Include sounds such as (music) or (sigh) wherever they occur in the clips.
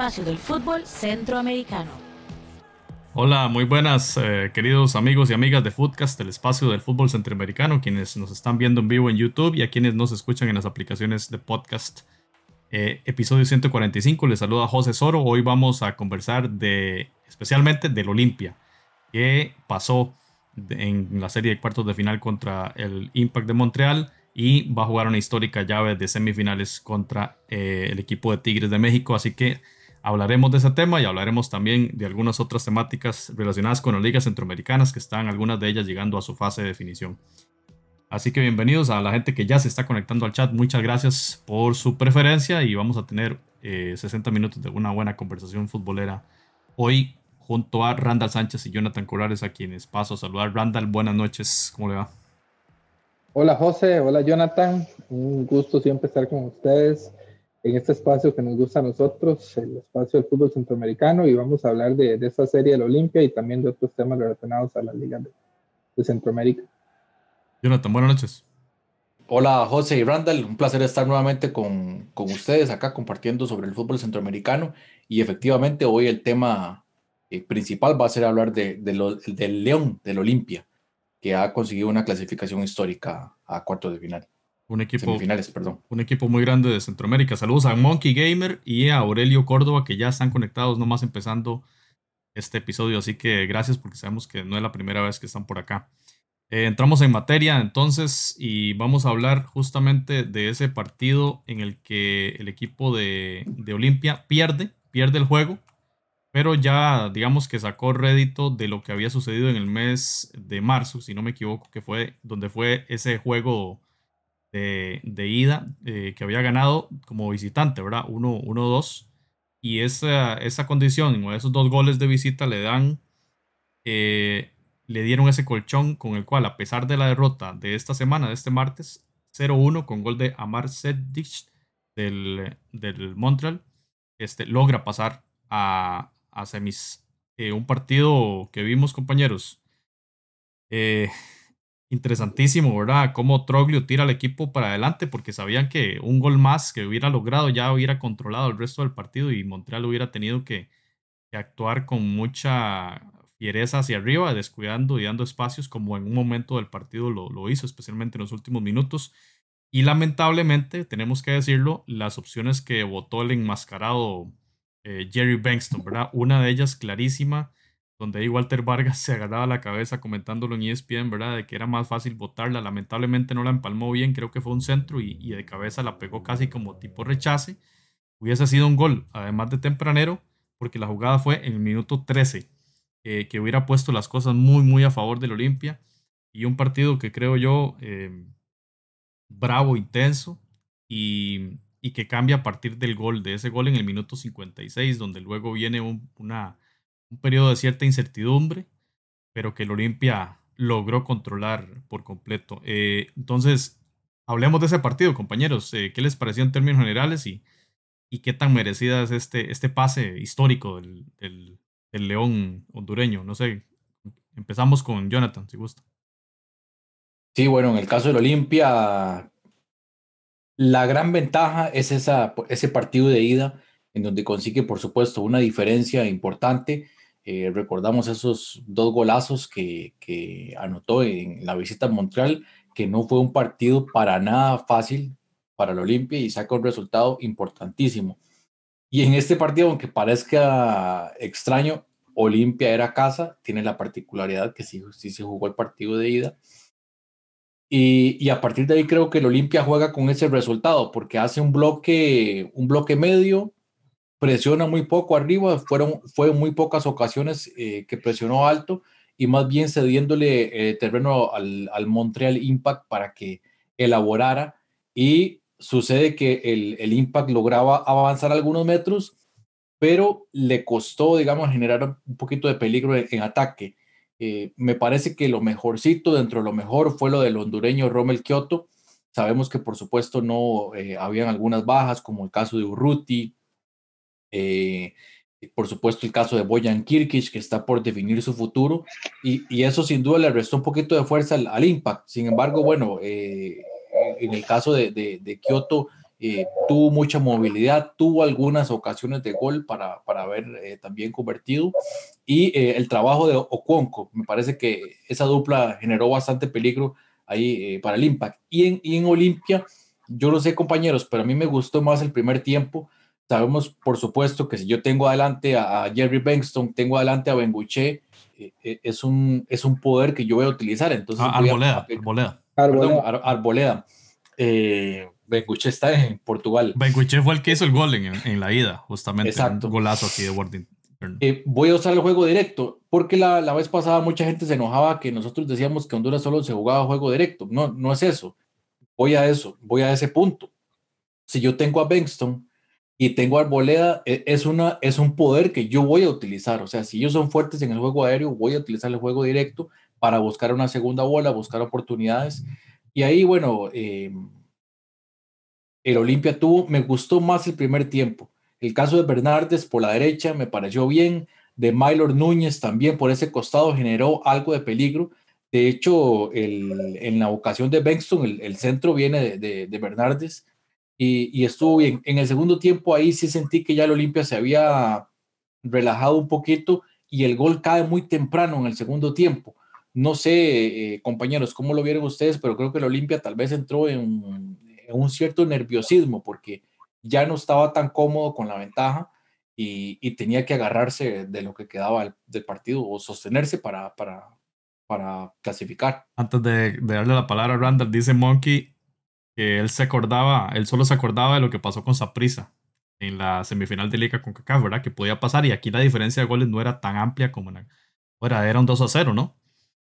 espacio del fútbol centroamericano. Hola, muy buenas eh, queridos amigos y amigas de Footcast, el espacio del fútbol centroamericano, quienes nos están viendo en vivo en YouTube y a quienes nos escuchan en las aplicaciones de podcast. Eh, episodio 145, les saluda José Soro. Hoy vamos a conversar de especialmente del Olimpia, que pasó en la serie de cuartos de final contra el Impact de Montreal y va a jugar una histórica llave de semifinales contra eh, el equipo de Tigres de México. Así que hablaremos de ese tema y hablaremos también de algunas otras temáticas relacionadas con las ligas centroamericanas que están algunas de ellas llegando a su fase de definición. Así que bienvenidos a la gente que ya se está conectando al chat. Muchas gracias por su preferencia y vamos a tener 60 eh, minutos de una buena conversación futbolera hoy junto a Randall Sánchez y Jonathan Corrales a quienes paso a saludar. Randall, buenas noches, ¿cómo le va? Hola José, hola Jonathan, un gusto siempre estar con ustedes en este espacio que nos gusta a nosotros, el espacio del fútbol centroamericano, y vamos a hablar de, de esta serie del Olimpia y también de otros temas relacionados a la Liga de, Centroamérica. Jonathan, buenas noches. Hola José y Randall, un placer estar nuevamente con, con ustedes acá compartiendo sobre el fútbol centroamericano y efectivamente hoy el tema eh, principal va a ser hablar de, del León, del Olimpia que ha conseguido una clasificación histórica a cuartos de final. Un equipo, perdón. un equipo muy grande de Centroamérica. Saludos a Monkey Gamer y a Aurelio Córdoba, que ya están conectados nomás empezando este episodio. Así que gracias porque sabemos que no es la primera vez que están por acá. Eh, entramos en materia entonces y vamos a hablar justamente de ese partido en el que el equipo de, de Olimpia pierde, pierde el juego pero ya digamos que sacó rédito de lo que había sucedido en el mes de marzo, si no me equivoco, que fue donde fue ese juego de, ida eh, que había ganado como visitante, ¿verdad? 1-2. Y esa, esa condición, o esos dos goles de visita le dan, eh, le dieron ese colchón con el cual, a pesar de la derrota de esta semana, de este martes, 0-1 con gol de Amar Sedic del, del Montreal, este, logra pasar a, a semis. Eh, un partido que vimos, compañeros. Eh, interesantísimo, ¿verdad? Cómo Troglio tira al equipo para adelante porque sabían que un gol más que hubiera logrado ya hubiera controlado el resto del partido y Montreal hubiera tenido que, actuar con mucha fiereza hacia arriba, descuidando y dando espacios como en un momento del partido lo, hizo, especialmente en los últimos minutos. Y lamentablemente, tenemos que decirlo, las opciones que votó el enmascarado eh, Jerry Bankston, ¿verdad? Una de ellas clarísima, donde ahí Walter Vargas (laughs) se agarraba la cabeza comentándolo en ESPN, ¿verdad? De que era más fácil votarla. Lamentablemente no la empalmó bien, creo que fue un centro y, de cabeza la pegó casi como tipo rechace. Hubiese sido un gol, además de tempranero, porque la jugada fue en el minuto 13, eh, que hubiera puesto las cosas muy, muy a favor del Olimpia. Y un partido que creo yo eh, bravo, intenso y, y que cambia a partir del gol, de ese gol en el minuto 56, donde luego viene un, una, un periodo de cierta incertidumbre, pero que el Olimpia logró controlar por completo. Eh, entonces, hablemos de ese partido, compañeros. Eh, ¿Qué les pareció en términos generales y, y qué tan merecida es este, este pase histórico del, del, del León hondureño? No sé, empezamos con Jonathan, si gusta. Sí, bueno, en el caso del Olimpia, la gran ventaja es esa, ese partido de ida en donde consigue, por supuesto, una diferencia importante. Eh, recordamos esos dos golazos que, que, anotó en la visita a Montreal, que no fue un partido para nada fácil para el Olimpia y saca un resultado importantísimo. Y en este partido, aunque parezca extraño, Olimpia era casa, tiene la particularidad que sí, sí se jugó el partido de ida y, a partir de ahí creo que el Olimpia juega con ese resultado, porque hace un bloque, un bloque medio, presiona muy poco arriba, fueron, fue muy pocas ocasiones eh, que presionó alto y más bien cediéndole eh, terreno al, al, Montreal Impact para que elaborara y sucede que el, el Impact lograba avanzar algunos metros, pero le costó, digamos, generar un poquito de peligro en ataque. Eh, me parece que lo mejorcito dentro de lo mejor fue lo del hondureño Rommel Kioto. Sabemos que por supuesto no eh, habían algunas bajas, como el caso de Urruti, eh, por supuesto el caso de Boyan Kirkic, que está por definir su futuro, y, eso sin duda le restó un poquito de fuerza al, Impact. Sin embargo, bueno, en el caso de, de, Kioto, eh, tuvo mucha movilidad, tuvo algunas ocasiones de gol para, para haber eh, también convertido y eh, el trabajo de Oconco, me parece que esa dupla generó bastante peligro ahí para el Impact. Y en, y en Olimpia, yo no sé compañeros, pero a mí me gustó más el primer tiempo. Sabemos, por supuesto, que si yo tengo adelante a, Jerry Bankston, tengo adelante a Benguche, es, un, es un poder que yo voy a utilizar. Entonces, ah, Arboleda, Arboleda. Arboleda. Arboleda. Benguche está en Portugal. Benguche fue el que hizo el gol en, la ida, justamente. Exacto. Un golazo aquí de Warding. Eh, voy a usar el juego directo, porque la, la, vez pasada mucha gente se enojaba que nosotros decíamos que Honduras solo se jugaba juego directo. No, no es eso. Voy a eso, voy a ese punto. Si yo tengo a Bengston y tengo Arboleda, e, es, una, es un poder que yo voy a utilizar. O sea, si ellos son fuertes en el juego aéreo, voy a utilizar el juego directo para buscar una segunda bola, buscar oportunidades. Y ahí, bueno, eh, el Olimpia tuvo, me gustó más el primer tiempo. El caso de Bernardes por la derecha me pareció bien, de Mylor Núñez también por ese costado generó algo de peligro. De hecho, el, en la ocasión de Bengston, el, centro viene de, de, Bernardes y, estuvo bien. En el segundo tiempo ahí sí sentí que ya el Olimpia se había relajado un poquito y el gol cae muy temprano en el segundo tiempo. No sé, eh, compañeros, cómo lo vieron ustedes, pero creo que el Olimpia tal vez entró en, un cierto nerviosismo porque ya no estaba tan cómodo con la ventaja y, tenía que agarrarse de lo que quedaba del partido o sostenerse para, clasificar. Antes de, darle la palabra a Randall, dice Monkey que él se acordaba, él solo se acordaba de lo que pasó con Saprisa en la semifinal de Liga con Kaká, ¿verdad? Que podía pasar y aquí la diferencia de goles no era tan amplia como en era, era un 2 a 0, ¿no?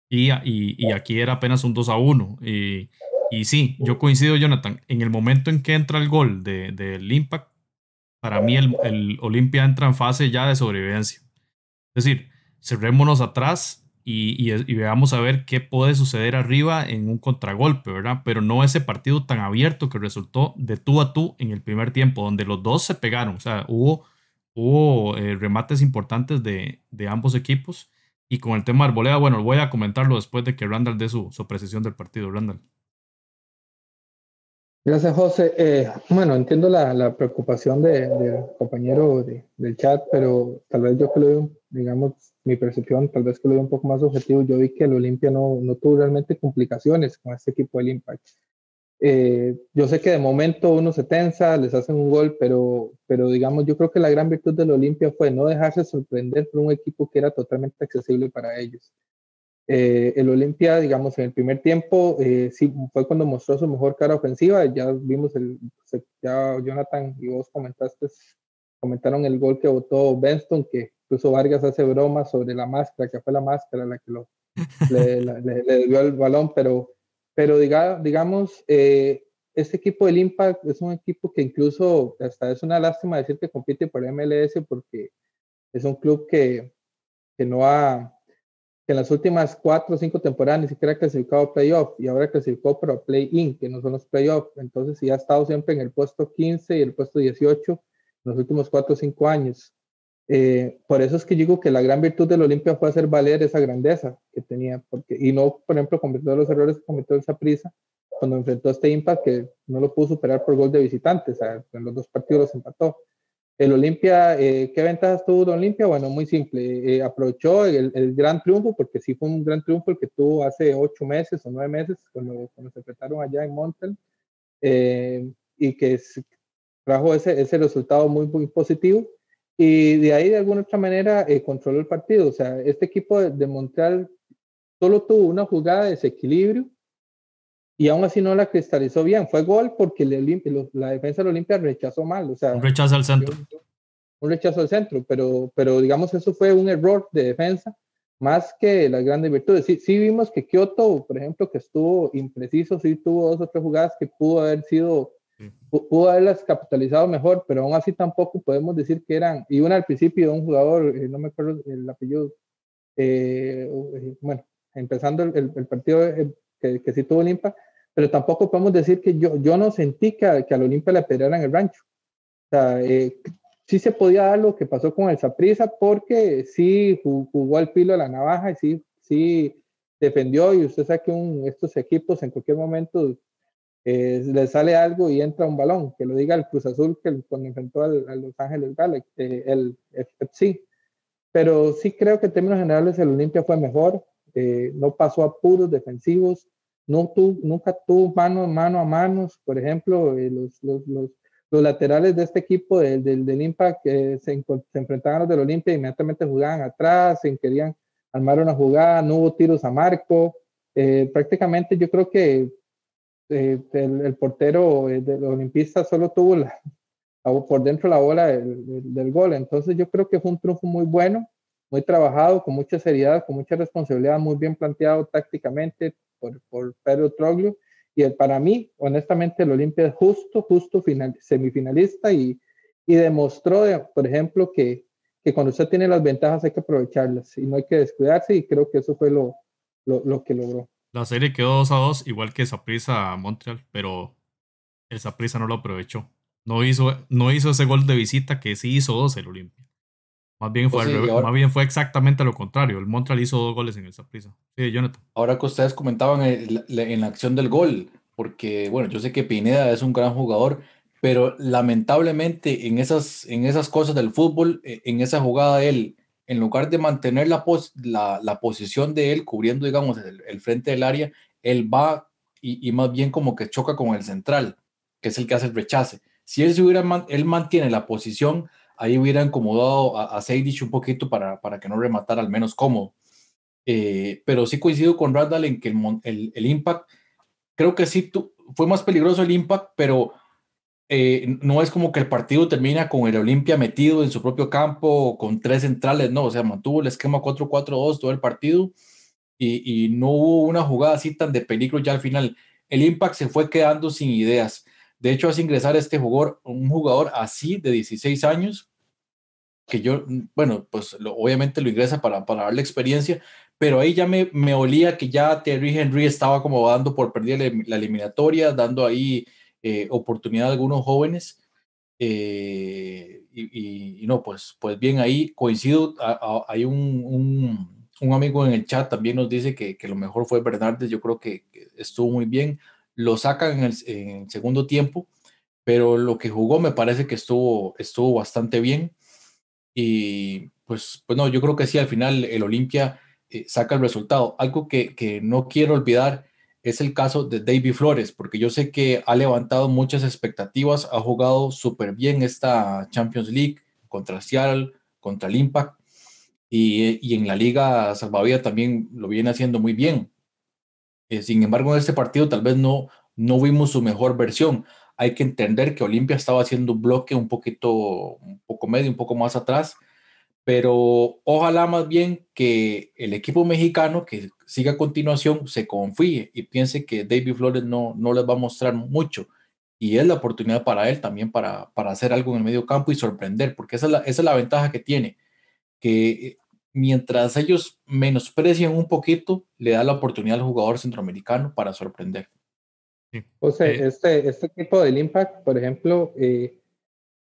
Y, y, y, aquí era apenas un 2 a 1. Y, y sí, yo coincido, Jonathan. En el momento en que entra el gol del de, Impact, para mí el, el Olimpia entra en fase ya de sobrevivencia. Es decir, cerrémonos atrás y, veamos a ver qué puede suceder arriba en un contragolpe, ¿verdad? Pero no ese partido tan abierto que resultó de tú a tú en el primer tiempo, donde los dos se pegaron. O sea, hubo, hubo eh, remates importantes de, de, ambos equipos. Y con el tema de Arboleda, bueno, voy a comentarlo después de que Randall dé su, su precisión del partido. Randall. Gracias, José. Eh, bueno, entiendo la, la preocupación del compañero del chat, pero tal vez yo veo, digamos, mi percepción, tal vez que lo veo un poco más objetivo, yo vi que el Olimpia no, no tuvo realmente complicaciones con este equipo del Impact. Eh, yo sé que de momento uno se tensa, les hacen un gol, pero, pero digamos, yo creo que la gran virtud del Olimpia fue no dejarse sorprender por un equipo que era totalmente accesible para ellos. Eh, el Olimpia, digamos, en el primer tiempo, eh, sí, fue cuando mostró su mejor cara ofensiva. Ya vimos el, ya Jonathan y vos comentaste, comentaron el gol que votó Benston, que incluso Vargas hace broma sobre la máscara, que fue la máscara la que lo, (laughs) le, le, dio el balón, pero, pero diga, digamos, eh, este equipo del Impact es un equipo que incluso hasta es una lástima decir que compite por MLS porque es un club que, que no ha en las últimas cuatro o cinco temporadas ni siquiera ha clasificado a playoff y ahora clasificó para play-in, que no son los playoffs. Entonces, sí ha estado siempre en el puesto 15 y el puesto 18 en los últimos cuatro o cinco años. Eh, por eso es que digo que la gran virtud del Olimpia fue hacer valer esa grandeza que tenía, porque, y no, por ejemplo, cometió los errores que cometió esa prisa cuando enfrentó a este Impact, que no lo pudo superar por gol de visitantes, en los dos partidos los empató. El Olimpia, eh, ¿qué ventajas tuvo de Olimpia? Bueno, muy simple. Eh, aprovechó el, gran triunfo, porque sí fue un gran triunfo el que tuvo hace ocho meses o nueve meses, cuando, cuando se enfrentaron allá en Montel, eh, y que trajo ese, ese resultado muy, muy positivo. Y de ahí, de alguna otra manera, controló el partido. O sea, este equipo de, de Montreal solo tuvo una jugada de desequilibrio y aún así no la cristalizó bien. Fue gol porque la defensa de la Olimpia rechazó mal. O sea, un rechazo al centro. Un rechazo al centro, pero, pero digamos eso fue un error de defensa más que las grandes virtudes. Sí, sí vimos que Kioto, por ejemplo, que estuvo impreciso, sí tuvo dos o tres jugadas que pudo haber sido, pudo haberlas capitalizado mejor, pero aún así tampoco podemos decir que eran, y una al principio un jugador, eh, no me acuerdo el apellido, eh, eh, bueno, empezando el, el partido que, que, sí tuvo Limpa, pero tampoco podemos decir que yo, yo no sentí que, a, que al Olimpia le pelearan el rancho. O sea, eh, sí se podía dar lo que pasó con el Saprisa porque sí jugó al filo de la navaja y sí, sí defendió y usted sabe que un, estos equipos en cualquier momento eh, le sale algo y entra un balón, que lo diga el Cruz Azul que cuando enfrentó al, a Los Ángeles Galaxy, eh, el FC. Pero sí creo que en términos generales el Olimpia fue mejor, eh, no pasó a puros defensivos, no tuvo, nunca tuvo mano, mano a manos, por ejemplo, los, los, los, los, laterales de este equipo del, del, del Impact se, se, enfrentaban a los del Olimpia, inmediatamente jugaban atrás, se querían armar una jugada, no hubo tiros a marco, prácticamente yo creo que eh, el, portero eh, de los olimpistas solo tuvo por dentro la bola del, gol. Entonces yo creo que fue un triunfo muy bueno, muy trabajado, con mucha seriedad, con mucha responsabilidad, muy bien planteado tácticamente por, por Pedro Troglio. Y el, para mí, honestamente, el Olimpia es justo, justo final, semifinalista y, y demostró, de, por ejemplo, que, que cuando usted tiene las ventajas hay que aprovecharlas y no hay que descuidarse y creo que eso fue lo, lo, lo que logró. La serie quedó 2 a 2, igual que Saprissa Montreal, pero el Saprissa no lo aprovechó. No hizo, no hizo ese gol de visita que sí hizo dos el Olimpia. Más bien, fue, pues sí, ahora, más bien fue exactamente lo contrario. El Montreal hizo dos goles en el Saprissa. Sí, Jonathan. Ahora que ustedes comentaban en, en la acción del gol, porque bueno, yo sé que Pineda es un gran jugador, pero lamentablemente en esas, en esas cosas del fútbol, e, en esa jugada él en lugar de mantener la, pos, la, la, posición de él cubriendo, digamos, el, frente del área, él va y, y, más bien como que choca con el central, que es el que hace el rechace. Si él, se hubiera, él mantiene la posición, ahí hubiera incomodado a, a Seidich un poquito para, para que no rematara al menos cómodo. Eh, pero sí coincido con Randall en que el, el, el impact, creo que sí tu, fue más peligroso el impact, pero eh, no es como que el partido termina con el Olimpia metido en su propio campo con tres centrales, no, o sea, mantuvo el esquema 4-4-2 todo el partido y, no hubo una jugada así tan de peligro ya al final. El Impact se fue quedando sin ideas. De hecho, hace ingresar este jugador, un jugador así de 16 años, que yo, bueno, pues lo, obviamente lo ingresa para, para darle experiencia, pero ahí ya me, me olía que ya Terry Henry estaba como dando por perder la eliminatoria, dando ahí eh, oportunidad a algunos jóvenes. Eh, y, y, y, no, pues, pues bien, ahí coincido. A, a, hay un, un, un, amigo en el chat también nos dice que, que lo mejor fue Bernardes. Yo creo que, estuvo muy bien. Lo sacan en el, en el, segundo tiempo, pero lo que jugó me parece que estuvo, estuvo bastante bien. Y pues, pues no, yo creo que sí, al final el Olimpia eh, saca el resultado. Algo que, que no quiero olvidar es el caso de David Flores, porque yo sé que ha levantado muchas expectativas, ha jugado súper bien esta Champions League contra Seattle, contra el Impact, y, y en la Liga Salvadía también lo viene haciendo muy bien. Eh, sin embargo, en este partido tal vez no, no vimos su mejor versión. Hay que entender que Olimpia estaba haciendo un bloque un poquito, un poco medio, un poco más atrás, pero ojalá más bien que el equipo mexicano que siga a continuación se confíe y piense que David Flores no, no les va a mostrar mucho. Y es la oportunidad para él también para, para hacer algo en el medio campo y sorprender, porque esa es, la, esa es la ventaja que tiene, que mientras ellos menosprecian un poquito, le da la oportunidad al jugador centroamericano para sorprender. O sea, este, este equipo del Impact, por ejemplo, eh,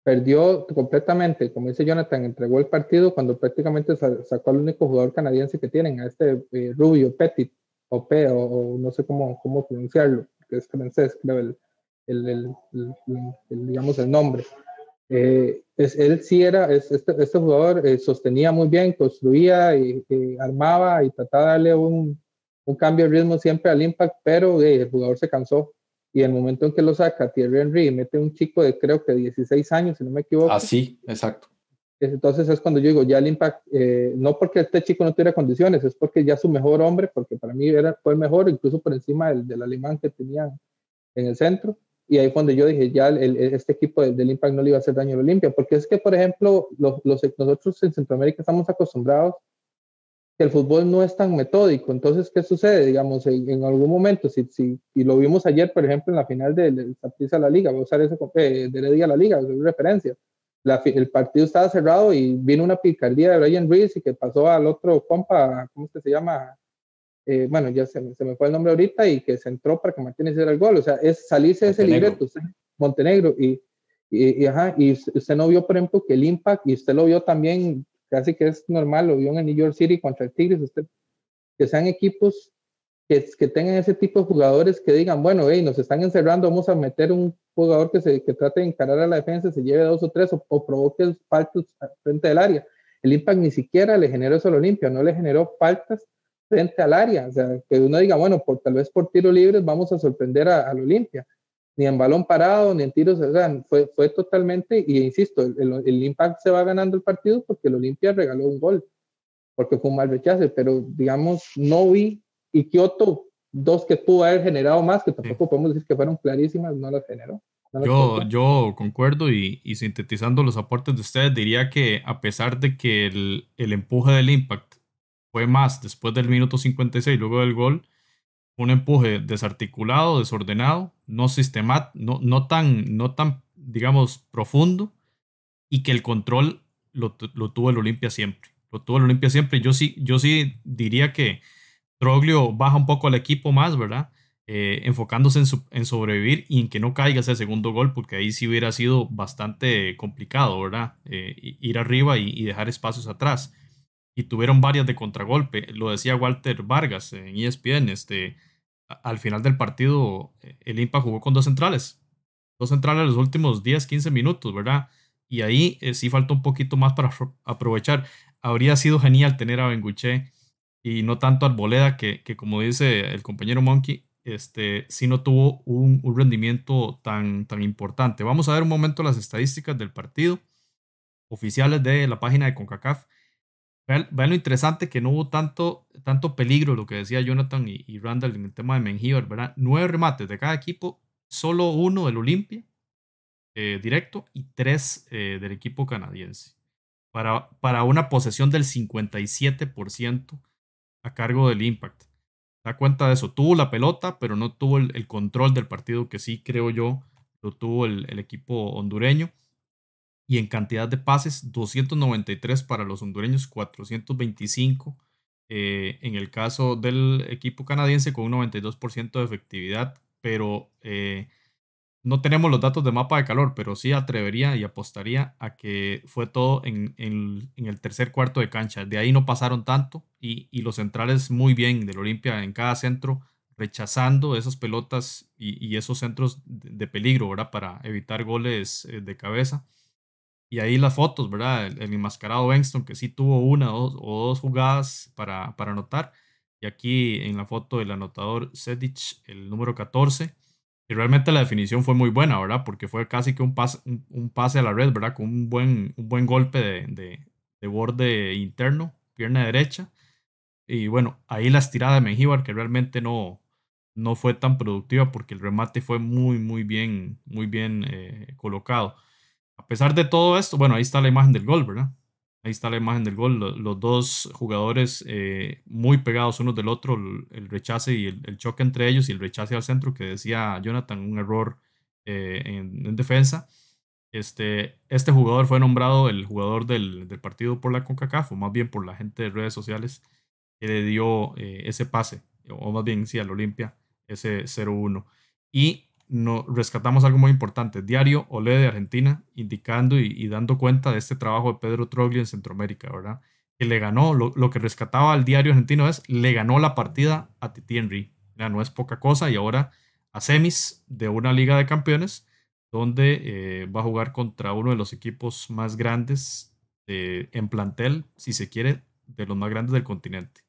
perdió completamente, como dice Jonathan, entregó el partido cuando prácticamente sacó al único jugador canadiense que tienen, a este eh, Rubio Petit, o P, o, o, no sé cómo, cómo pronunciarlo, que es francés, creo, el, el, el, el digamos, el nombre. Eh, es, él sí era, es, este, este jugador eh, sostenía muy bien, construía y, y, armaba y trataba de darle un, un cambio de ritmo siempre al impact, pero eh, el jugador se cansó y el momento en que lo saca Thierry Henry mete un chico de creo que 16 años, si no me equivoco. Así, exacto. Entonces es cuando yo digo, ya el impact, eh, no porque este chico no tuviera condiciones, es porque ya su mejor hombre, porque para mí era, fue el mejor, incluso por encima del, del alemán que tenían en el centro. Y ahí fue donde yo dije, ya el, este equipo del, del, Impact no le iba a hacer daño a Olimpia, porque es que, por ejemplo, los, los, nosotros en Centroamérica estamos acostumbrados que el fútbol no es tan metódico. Entonces, ¿qué sucede? Digamos, en, en algún momento, si, si, y lo vimos ayer, por ejemplo, en la final de, de Saprissa la Liga, voy a usar ese eh, de Heredia la Liga, es referencia. La, el partido estaba cerrado y vino una picardía de Brian Reese y que pasó al otro compa, ¿cómo es que se llama? Eh, bueno, ya se me, se me, fue el nombre ahorita y que se entró para que Martínez hiciera el gol. O sea, es salirse de ese libreto, usted, Montenegro. Y, y, y, ajá, y usted no vio, por ejemplo, que el Impact, y usted lo vio también casi que es normal, lo vio en el New York City contra el Tigres, usted, que sean equipos que, que tengan ese tipo de jugadores que digan, bueno, hey, nos están encerrando, vamos a meter un jugador que, se, que trate de encarar a la defensa, se lleve dos o tres o, o provoque faltas frente al área. El Impact ni siquiera le generó eso al Olimpia, no le generó faltas frente al área. O sea, que uno diga, bueno, por, tal vez por tiro libres vamos a sorprender al Olimpia. Ni en balón parado, ni en tiros, o sea, fue, fue totalmente, y insisto, el, el, Impact se va ganando el partido porque el Olimpia regaló un gol, porque fue un mal rechace, pero digamos, no vi, y Kioto, dos que pudo haber generado más, que tampoco podemos decir que fueron clarísimas, no las generó. yo, yo concuerdo y, y, sintetizando los aportes de ustedes, diría que a pesar de que el, el empuje del Impact fue más después del minuto 56, luego del gol, un empuje desarticulado, desordenado, no sistemático, no, no, tan, no tan, digamos, profundo, y que el control lo, lo tuvo el Olimpia siempre. Lo tuvo el Olimpia siempre. Yo sí, yo sí diría que Troglio baja un poco al equipo más, ¿verdad? Eh, enfocándose en, sobrevivir y en que no caiga ese segundo gol, porque ahí sí hubiera sido bastante complicado, ¿verdad? Eh, ir arriba y dejar espacios atrás y tuvieron varias de contragolpe. Lo decía Walter Vargas en ESPN. Este, al final del partido, eh, el IMPA jugó con dos centrales. Dos centrales en los últimos 10, 15 minutos, ¿verdad? Y ahí eh, sí falta un poquito más para aprovechar. Habría sido genial tener a Benguche y no tanto a Arboleda, que, que como dice el compañero Monkey, este, sí no tuvo un, un rendimiento tan, tan importante. Vamos a ver un momento las estadísticas del partido oficiales de la página de CONCACAF. Vean, lo interesante que no hubo tanto, tanto peligro, lo que decía Jonathan y, Randall en el tema de Mengíbar. Nueve remates de cada equipo, solo uno del Olimpia eh, directo y tres eh, del equipo canadiense. Para, para una posesión del 57% a cargo del Impact. Da cuenta de eso. Tuvo la pelota, pero no tuvo el, control del partido que sí creo yo lo tuvo el equipo hondureño y en cantidad de pases 293 para los hondureños, 425 eh, en el caso del equipo canadiense con un 92% de efectividad, pero eh, no tenemos los datos de mapa de calor, pero sí atrevería y apostaría a que fue todo en, en, el tercer cuarto de cancha. De ahí no pasaron tanto y, y los centrales muy bien del Olimpia en cada centro rechazando esas pelotas y, y esos centros de, de, peligro, ¿verdad? Para evitar goles eh, de cabeza. Y ahí las fotos, ¿verdad? El, enmascarado Bengston, que sí tuvo una o dos, jugadas para, para anotar. Y aquí en la foto del anotador Sedic, el número 14. Y realmente la definición fue muy buena, ¿verdad? Porque fue casi que un pase, un, pase a la red, ¿verdad? Con un buen, un buen golpe de, de, de borde interno, pierna derecha. Y bueno, ahí la estirada de Mengíbar, que realmente no, no fue tan productiva porque el remate fue muy, muy bien, muy bien eh, colocado. A pesar de todo esto, bueno, ahí está la imagen del gol, ¿verdad? Ahí está la imagen del gol. Los, dos jugadores eh, muy pegados uno del otro, el, rechace y el, choque entre ellos y el rechace al centro que decía Jonathan, un error eh, en, defensa. Este, este jugador fue nombrado el jugador del, del, partido por la CONCACAF, o más bien por la gente de redes sociales que le dio eh, ese pase, o más bien sí al Olimpia, ese 0-1. Y no, rescatamos algo muy importante, Diario Olé de Argentina, indicando y, dando cuenta de este trabajo de Pedro Troglio en Centroamérica, ¿verdad? Que le ganó, lo, que rescataba al diario argentino es, le ganó la partida a Titi Henry. Ya no es poca cosa y ahora a semis de una Liga de Campeones, donde eh, va a jugar contra uno de los equipos más grandes eh, en plantel, si se quiere, de los más grandes del continente.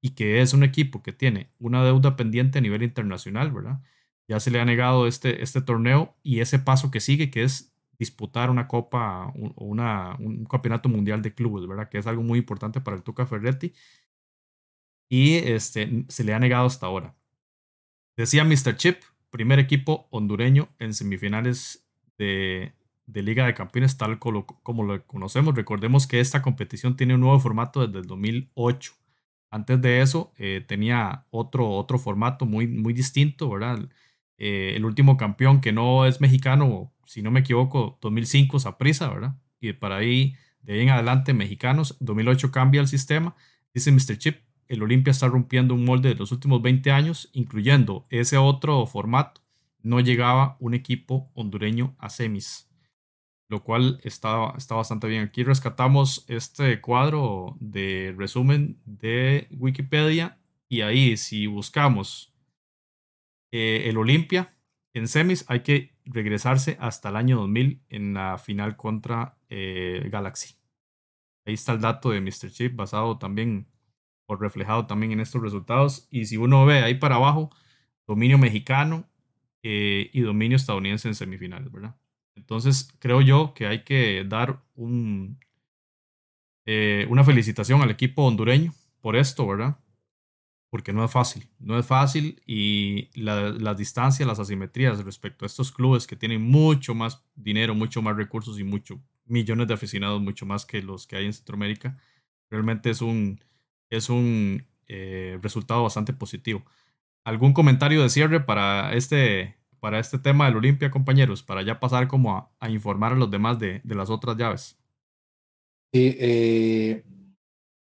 Y que es un equipo que tiene una deuda pendiente a nivel internacional, ¿verdad? Ya se le ha negado este, este torneo y ese paso que sigue, que es disputar una copa o una, un campeonato mundial de clubes, ¿verdad? Que es algo muy importante para el Tuca Ferretti. Y este, se le ha negado hasta ahora. Decía Mr. Chip, primer equipo hondureño en semifinales de, de Liga de Campeones, tal como, como lo conocemos. Recordemos que esta competición tiene un nuevo formato desde el 2008. Antes de eso eh, tenía otro, otro formato muy, muy distinto, ¿verdad? Eh, el último campeón que no es mexicano, si no me equivoco, 2005, Saprisa, ¿verdad? Y para ahí, de ahí en adelante, mexicanos. 2008 cambia el sistema. Dice Mr. Chip, el Olimpia está rompiendo un molde de los últimos 20 años, incluyendo ese otro formato. No llegaba un equipo hondureño a semis, lo cual está, está bastante bien. Aquí rescatamos este cuadro de resumen de Wikipedia Y ahí, si buscamos eh, el Olimpia en semis, hay que regresarse hasta el año 2000 en la final contra eh, Galaxy. Ahí está el dato de Mr. Chip basado también o reflejado también en estos resultados. Y si uno ve ahí para abajo, dominio mexicano eh, y dominio estadounidense en semifinales, ¿verdad? Entonces creo yo que hay que dar un, una felicitación al equipo hondureño por esto, ¿verdad? Porque no es fácil, no es fácil y las distancias, las asimetrías respecto a estos clubes que tienen mucho más dinero, mucho más recursos y mucho millones de aficionados, mucho más que los que hay en Centroamérica, realmente es un, es un eh, resultado bastante positivo. ¿Algún comentario de cierre para este, para este tema del Olimpia, compañeros? Para ya pasar como a, informar a los demás de, de, las otras llaves. Sí, eh,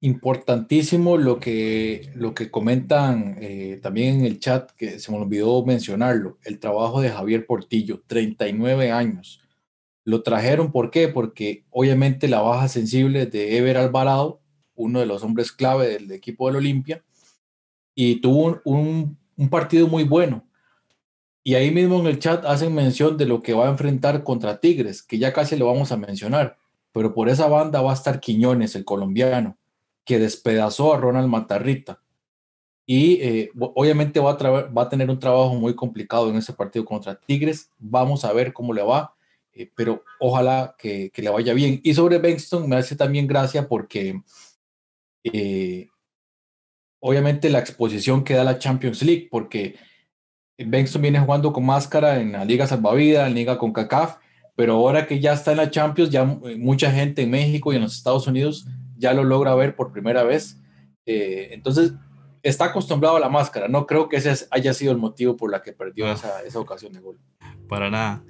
importantísimo lo que, lo que comentan eh, también en el chat, que se me olvidó mencionarlo, el trabajo de Javier Portillo, 39 años lo trajeron, ¿por qué? Porque obviamente la baja sensible de Ever Alvarado, uno de los hombres clave del equipo del Olimpia, y tuvo un, partido muy bueno. Y ahí mismo en el chat hacen mención de lo que va a enfrentar contra Tigres, que ya casi lo vamos a mencionar, pero por esa banda va a estar Quiñones, el colombiano, que despedazó a Ronald Matarrita. Y eh, obviamente va a, tener un trabajo muy complicado en ese partido contra Tigres. Vamos a ver cómo le va eh, pero ojalá que, le vaya bien. Y sobre Benston me hace también gracia porque eh, obviamente la exposición que da la Champions League, porque Benston viene jugando con máscara en la Liga Salvavidas, en la Liga con CACAF, pero ahora que ya está en la Champions, ya mucha gente en México y en los Estados Unidos ya lo logra ver por primera vez. Eh, entonces, está acostumbrado a la máscara. No creo que ese haya sido el motivo por la que perdió esa, esa ocasión de gol. Para nada.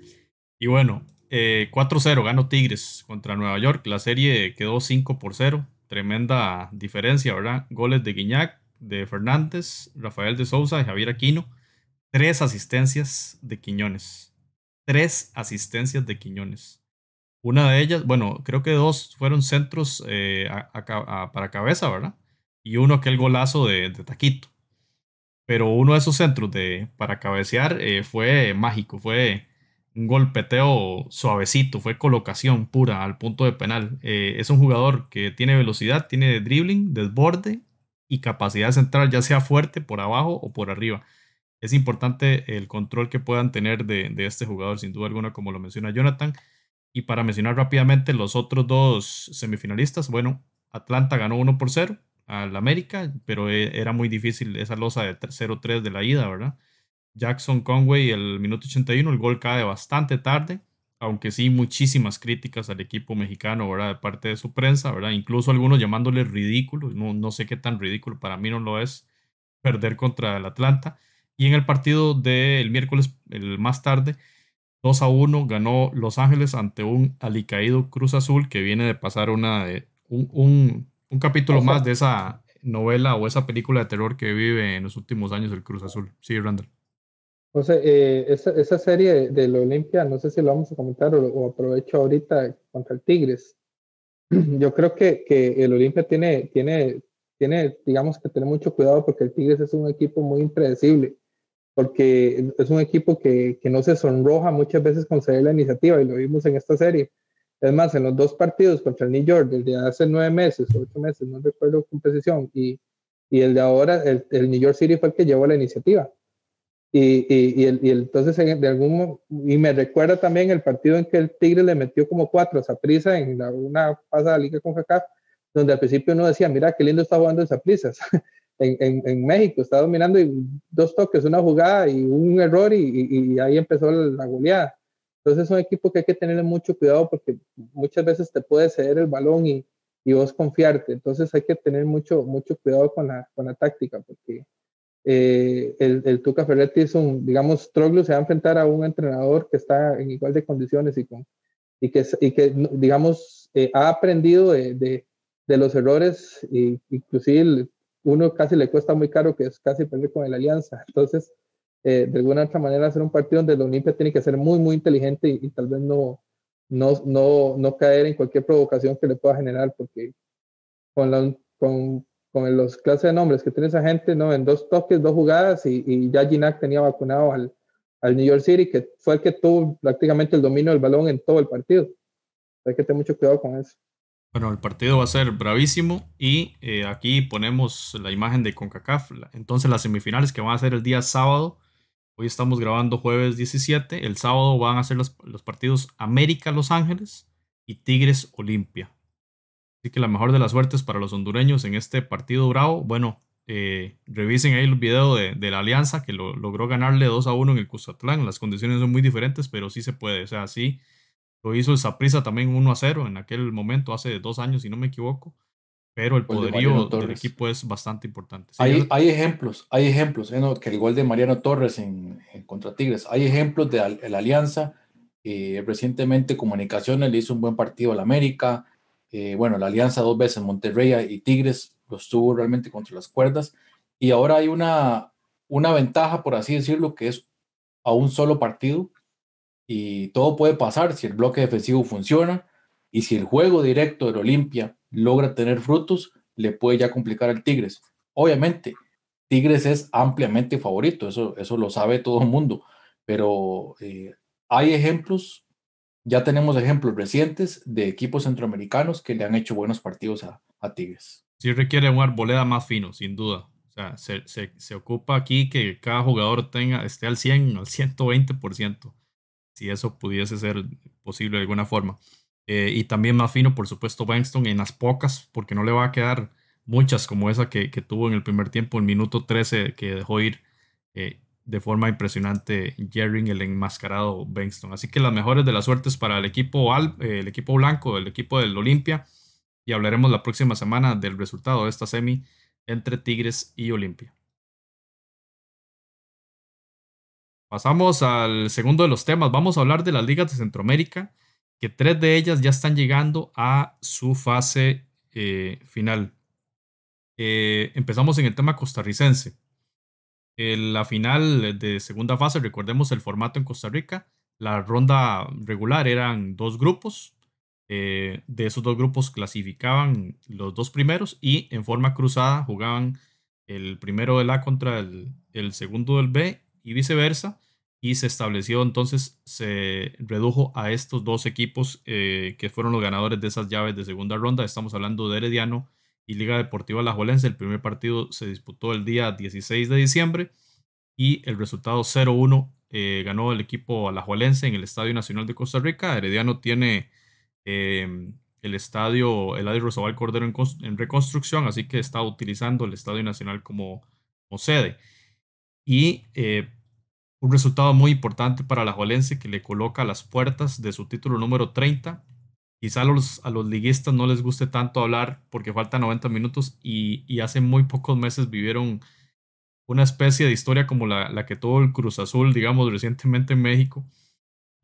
Y bueno, 4-0 eh, ganó Tigres contra Nueva York. La serie quedó 5 por 0. Tremenda diferencia, ¿verdad? Goles de Guiñac, de Fernández, Rafael de Souza y Javier Aquino. Tres asistencias de Quiñones. Tres asistencias de Quiñones. Una de ellas, bueno, creo que dos fueron centros eh, para cabeza, ¿verdad? Y uno aquel golazo de, Taquito. Pero uno de esos centros de, para cabecear eh, fue mágico, fue un golpeteo suavecito, fue colocación pura al punto de penal. Eh, es un jugador que tiene velocidad, tiene dribbling, desborde y capacidad de centrar, ya sea fuerte por abajo o por arriba. Es importante el control que puedan tener de, este jugador, sin duda alguna, como lo menciona Jonathan. Y para mencionar rápidamente los otros dos semifinalistas, bueno, Atlanta ganó 1 por 0 al América, pero eh, era muy difícil esa losa de 0-3 de la ida, ¿verdad? Jackson Conway el minuto 81, el gol cae bastante tarde, aunque sí muchísimas críticas al equipo mexicano, ¿verdad? De parte de su prensa, ¿verdad? Incluso algunos llamándole ridículo, no, no sé qué tan ridículo, para mí no lo es perder contra el Atlanta. Y en el partido del miércoles, el más tarde, 2 a 1 ganó Los Ángeles ante un alicaído Cruz Azul que viene de pasar una, un, un, un capítulo más de esa novela o esa película de terror que vive en los últimos años el Cruz Azul. Sí, Randall. José, eh, esa, esa, serie de, la Olimpia, no sé si lo vamos a comentar o, aprovecho ahorita contra el Tigres. (clears throat) Yo creo que, que el Olimpia tiene, tiene, tiene, digamos que tener mucho cuidado porque el Tigres es un equipo muy impredecible, porque es un equipo que, que no se sonroja muchas veces con ceder la iniciativa y lo vimos en esta serie. Es más, en los dos partidos contra el New York, el de hace nueve meses ocho meses, no recuerdo con precisión, y, y el de ahora, el, el New York City fue el que llevó la iniciativa y, y, y, entonces, de algún y me recuerda también el partido en que el Tigre le metió como cuatro a prisa en la, una pasada liga con CACAF, donde al principio uno decía, mira qué lindo está jugando esa prisas (laughs) en, en, en, México, está dominando y dos toques, una jugada y un error y, y ahí empezó la, goleada. Entonces es un equipo que hay que tener mucho cuidado porque muchas veces te puede ceder el balón y, y vos confiarte. Entonces hay que tener mucho, mucho cuidado con la, con la táctica porque eh, el, el, Tuca Ferretti es un, digamos, Troglio se va a enfrentar a un entrenador que está en igual de condiciones y, con, y, que, y que, digamos, eh, ha aprendido de, de, de, los errores, y inclusive uno casi le cuesta muy caro, que es casi perder con el Alianza. Entonces, eh, de alguna otra manera, hacer un partido donde la Olimpia tiene que ser muy, muy inteligente y, tal vez no, no, no, no caer en cualquier provocación que le pueda generar, porque con, la, con con los clases de nombres que tiene esa gente, ¿no? En dos toques, dos jugadas y, y ya Ginac tenía vacunado al, al New York City, que fue el que tuvo prácticamente el dominio del balón en todo el partido. Hay que tener mucho cuidado con eso. Bueno, el partido va a ser bravísimo y eh, aquí ponemos la imagen de CONCACAF. Entonces las semifinales que van a ser el día sábado. Hoy estamos grabando jueves 17. El sábado van a ser los, los partidos América Los Ángeles y Tigres Olimpia. Así que la mejor de las suertes para los hondureños en este partido bravo. Bueno, eh, revisen ahí el video de, de la alianza que lo, logró ganarle 2 a 1 en el Cuzatlán. Las condiciones son muy diferentes, pero sí se puede. O sea, sí lo hizo el Saprissa también 1 a 0 en aquel momento, hace dos años, si no me equivoco. Pero el poderío del equipo es bastante importante. hay, hay, ejemplos, hay ejemplos, ¿eh? que al igual de Mariano Torres en, en contra Tigres, hay ejemplos de la, alianza. Eh, recientemente Comunicaciones le hizo un buen partido al América. Eh, bueno, la alianza dos veces, Monterrey y Tigres, los tuvo realmente contra las cuerdas. Y ahora hay una, una ventaja, por así decirlo, que es a un solo partido. Y todo puede pasar si el bloque defensivo funciona y si el juego directo del Olimpia logra tener frutos, le puede ya complicar al Tigres. Obviamente, Tigres es ampliamente favorito, eso, eso lo sabe todo el mundo, pero eh, hay ejemplos, ya tenemos ejemplos recientes de equipos centroamericanos que le han hecho buenos partidos a, a Tigres sí requiere un arboleda más fino, sin duda. O sea, se, se, se, ocupa aquí que cada jugador tenga, esté al 100, al 120%, si eso pudiese ser posible de alguna forma. Eh, y también más fino, por supuesto, Bankston en las pocas, porque no le va a quedar muchas como esa que, que tuvo en el primer tiempo, el minuto 13, que dejó ir eh, de forma impresionante Jerry, el enmascarado Bankston. Así que las mejores de las suertes para el equipo, al, eh, el equipo blanco, el equipo del Olimpia y hablaremos la próxima semana del resultado de esta semi entre Tigres y Olimpia. Pasamos al segundo de los temas. Vamos a hablar de las ligas de Centroamérica, que tres de ellas ya están llegando a su fase eh, final. Eh, empezamos en el tema costarricense. En la final de segunda fase, recordemos el formato en Costa Rica. La ronda regular eran dos grupos, eh, de esos dos grupos clasificaban los dos primeros y en forma cruzada jugaban el primero del A contra el segundo del B y viceversa. Y se estableció entonces, se redujo a estos dos equipos eh, que fueron los ganadores de esas llaves de segunda ronda. Estamos hablando de Herediano y Liga Deportiva Alajuelense. El primer partido se disputó el día 16 de diciembre y el resultado 0-1 eh, ganó el equipo alajuelense en el Estadio Nacional de Costa Rica. Herediano tiene Em, el estadio Eladio Rosabal Cordero en, reconstrucción, así que está utilizando el Estadio Nacional como, sede. Y eh, un resultado muy importante para la Juelense que le coloca a las puertas de su título número 30. Quizá a los, a los liguistas no les guste tanto hablar porque faltan 90 minutos y, y hace muy pocos meses vivieron una especie de historia como la, la que tuvo el Cruz Azul, digamos, recientemente en México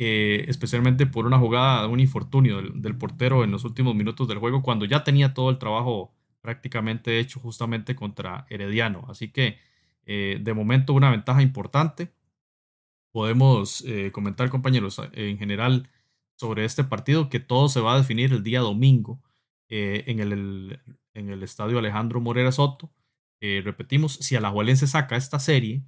especialmente por una jugada, un infortunio del, portero en los últimos minutos del juego, cuando ya tenía todo el trabajo prácticamente hecho justamente contra Herediano. Así que eh, de momento una ventaja importante. Podemos eh, comentar, compañeros, en general sobre este partido que todo se va a definir el día domingo en, el, en el estadio Alejandro Morera Soto. repetimos, si Alajuelense saca esta serie,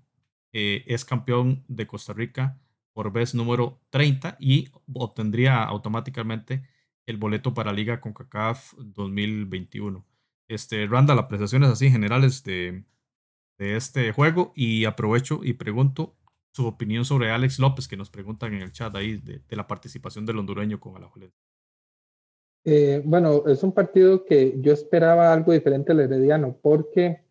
es campeón de Costa Rica por vez número 30 y obtendría automáticamente el boleto para Liga CONCACAF 2021. Este, Randa, las apreciaciones así generales de, de este juego y aprovecho y pregunto su opinión sobre Alex López, que nos preguntan en el chat ahí de, la participación del hondureño con Alajuelense. Eh, bueno, es un partido que yo esperaba algo diferente al Herediano, porque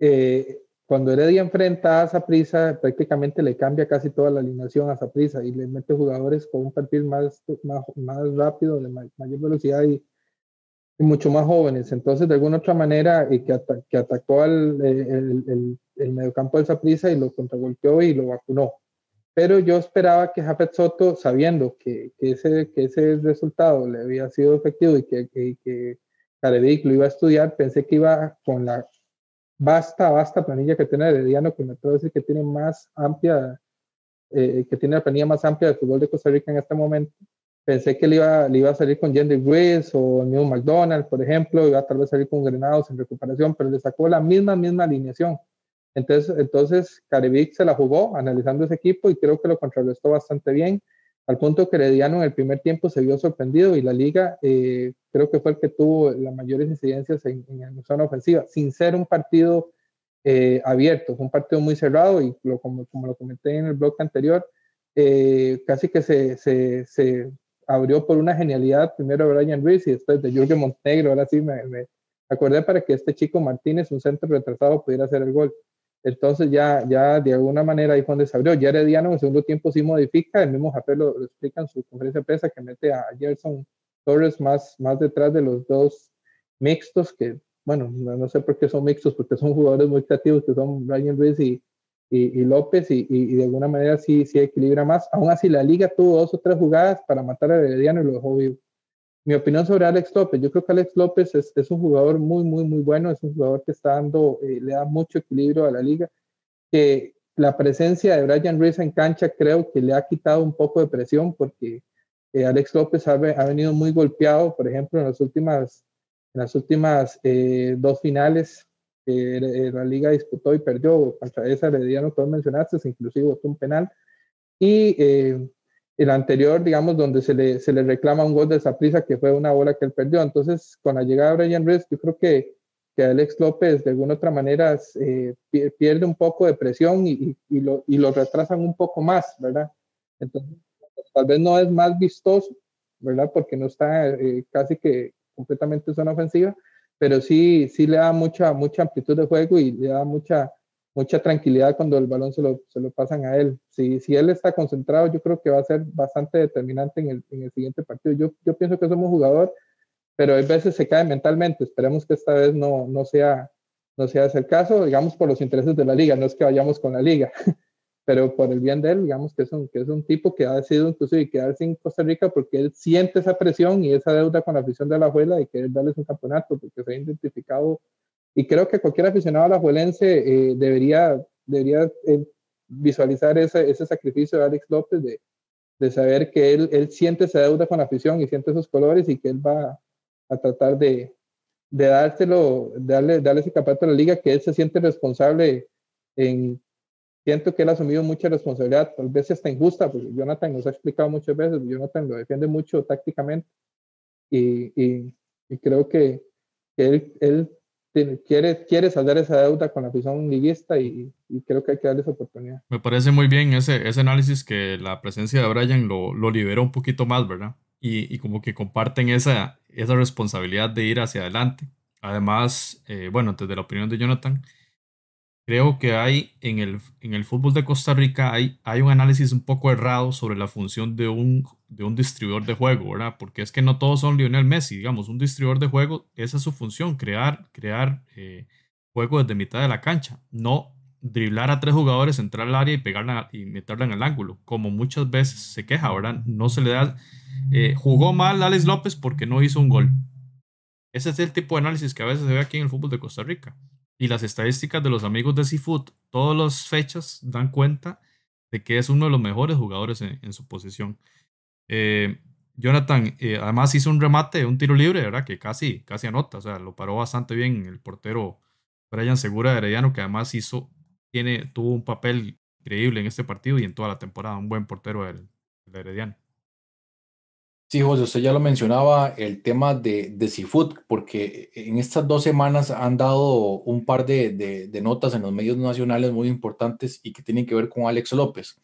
eh, cuando Heredia enfrenta a Saprissa, prácticamente le cambia casi toda la alineación a Saprissa y le mete jugadores con un perfil más, más, más rápido, de mayor velocidad y, mucho más jóvenes. Entonces, de alguna otra manera, que, que atacó al eh, el, el, el mediocampo del Saprissa y lo contragolpeó y lo vacunó. Pero yo esperaba que Jafet Soto, sabiendo que, que, ese, que ese resultado le había sido efectivo y que, que, que lo iba a estudiar, pensé que iba con la basta, basta planilla que tiene Herediano, que me puedo decir que tiene más amplia, eh, que tiene la planilla más amplia de fútbol de Costa Rica en este momento. Pensé que le iba, le iba a salir con Jenny Ruiz o el mismo McDonald, por ejemplo, iba a tal vez salir con Grenados en recuperación, pero le sacó la misma, misma alineación. Entonces, entonces Carevic se la jugó analizando ese equipo y creo que lo contrarrestó bastante bien, al punto que Herediano en el primer tiempo se vio sorprendido y la liga eh, creo que fue el que tuvo las mayores incidencias en, en la zona ofensiva, sin ser un partido eh, abierto, fue un partido muy cerrado y lo, como, como, lo comenté en el blog anterior, eh, casi que se, se, se abrió por una genialidad, primero Brian Ruiz y después de Jürgen Montenegro, ahora sí me, acordé para que este chico Martínez, un centro retrasado, pudiera hacer el gol. Entonces ya, ya de alguna manera ahí fue donde se abrió. Ya Herediano en el segundo tiempo sí modifica, el mismo Japé lo, lo, explica en su conferencia de prensa que mete a Gerson Torres más, más detrás de los dos mixtos, que bueno, no, no sé por qué son mixtos, porque son jugadores muy creativos, que son Brian Ruiz y, y, y López y, y, de alguna manera sí, sí equilibra más. Aún así, la liga tuvo dos o tres jugadas para matar a Herediano y lo dejó vivo. Mi opinión sobre Alex López, yo creo que Alex López es, es un jugador muy, muy, muy bueno, es un jugador que está dando, eh, le da mucho equilibrio a la liga, que la presencia de Brian Ruiz en cancha creo que le ha quitado un poco de presión porque eh, Alex López ha, ha, venido muy golpeado, por ejemplo, en las últimas, en las últimas eh, dos finales que la liga disputó y perdió contra esa Herediano que vos mencionaste, inclusive votó un penal. Y eh, el anterior, digamos, donde se le, se le reclama un gol de esa prisa que fue una bola que él perdió. Entonces, con la llegada de Brian Ruiz, yo creo que, que Alex López de alguna otra manera eh, pierde un poco de presión y, y, lo, y lo retrasan un poco más, ¿verdad? Entonces, tal vez no es más vistoso, ¿verdad? Porque no está eh, casi que completamente en zona ofensiva, pero sí, sí le da mucha, mucha amplitud de juego y le da mucha, mucha tranquilidad cuando el balón se lo, se lo pasan a él. Si, si él está concentrado, yo creo que va a ser bastante determinante en el, en el siguiente partido. Yo, yo pienso que somos un jugador, pero a veces se cae mentalmente. Esperemos que esta vez no, no, sea, no sea ese el caso, digamos, por los intereses de la liga, no es que vayamos con la liga. (laughs) pero por el bien de él, digamos que es un, que es un tipo que ha decidido inclusive quedarse en Costa Rica porque él siente esa presión y esa deuda con la afición de la Juela y quiere darles un campeonato porque se ha identificado. Y creo que cualquier aficionado a la Juelense eh, debería, debería eh, visualizar ese, ese sacrificio de Alex López de, de saber que él, él siente esa deuda con la afición y siente esos colores y que él va a tratar de, de dárselo, de darle, darle ese campeonato a la liga, que él se siente responsable en siento que él ha asumido mucha responsabilidad, tal vez hasta injusta, porque Jonathan nos ha explicado muchas veces, Jonathan lo defiende mucho tácticamente y, y, y creo que, él, él quiere, quiere saldar esa deuda con la afición liguista y, y, creo que hay que darle esa oportunidad. Me parece muy bien ese, ese análisis que la presencia de Brian lo, lo libera un poquito más, ¿verdad? Y, y, como que comparten esa, esa responsabilidad de ir hacia adelante. Además, eh, bueno, desde la opinión de Jonathan, Creo que hay en el, en el fútbol de Costa Rica hay, hay un análisis un poco errado sobre la función de un, de un distribuidor de juego, ¿verdad? Porque es que no todos son Lionel Messi, digamos, un distribuidor de juego, esa es su función, crear, crear eh, juego desde mitad de la cancha, no driblar a tres jugadores, entrar al área y pegarla y meterla en el ángulo, como muchas veces se queja, ¿verdad? No se le da, eh, jugó mal Alex López porque no hizo un gol. Ese es el tipo de análisis que a veces se ve aquí en el fútbol de Costa Rica y las estadísticas de los amigos de Seafood, todas las fechas dan cuenta de que es uno de los mejores jugadores en, su posición. Eh, Jonathan, eh, además hizo un remate, un tiro libre, ¿verdad? Que casi, casi anota, o sea, lo paró bastante bien el portero Brian Segura de Herediano, que además hizo, tiene, tuvo un papel increíble en este partido y en toda la temporada, un buen portero del Herediano. Sí, José, usted ya lo mencionaba, el tema de, de Seafood, porque en estas dos semanas han dado un par de, de, de, notas en los medios nacionales muy importantes y que tienen que ver con Alex López.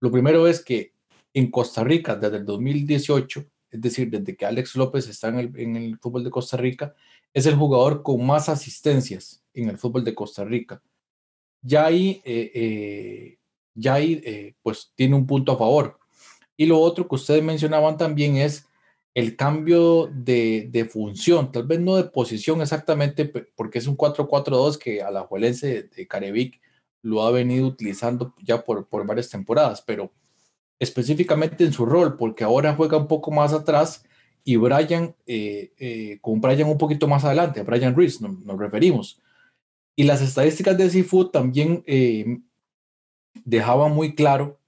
Lo primero es que en Costa Rica, desde el 2018, es decir, desde que Alex López está en el, en el fútbol de Costa Rica, es el jugador con más asistencias en el fútbol de Costa Rica. Ya ahí, eh, eh, ya ahí eh, pues tiene un punto a favor y lo otro que ustedes mencionaban también es el cambio de, de función, tal vez no de posición exactamente, porque es un 4-4-2 que a la Juelense de Carevic lo ha venido utilizando ya por, por varias temporadas, pero específicamente en su rol, porque ahora juega un poco más atrás y Brian, eh, eh, con Brian un poquito más adelante, Brian Reese nos, nos referimos. Y las estadísticas de Seafood también eh, dejaban muy claro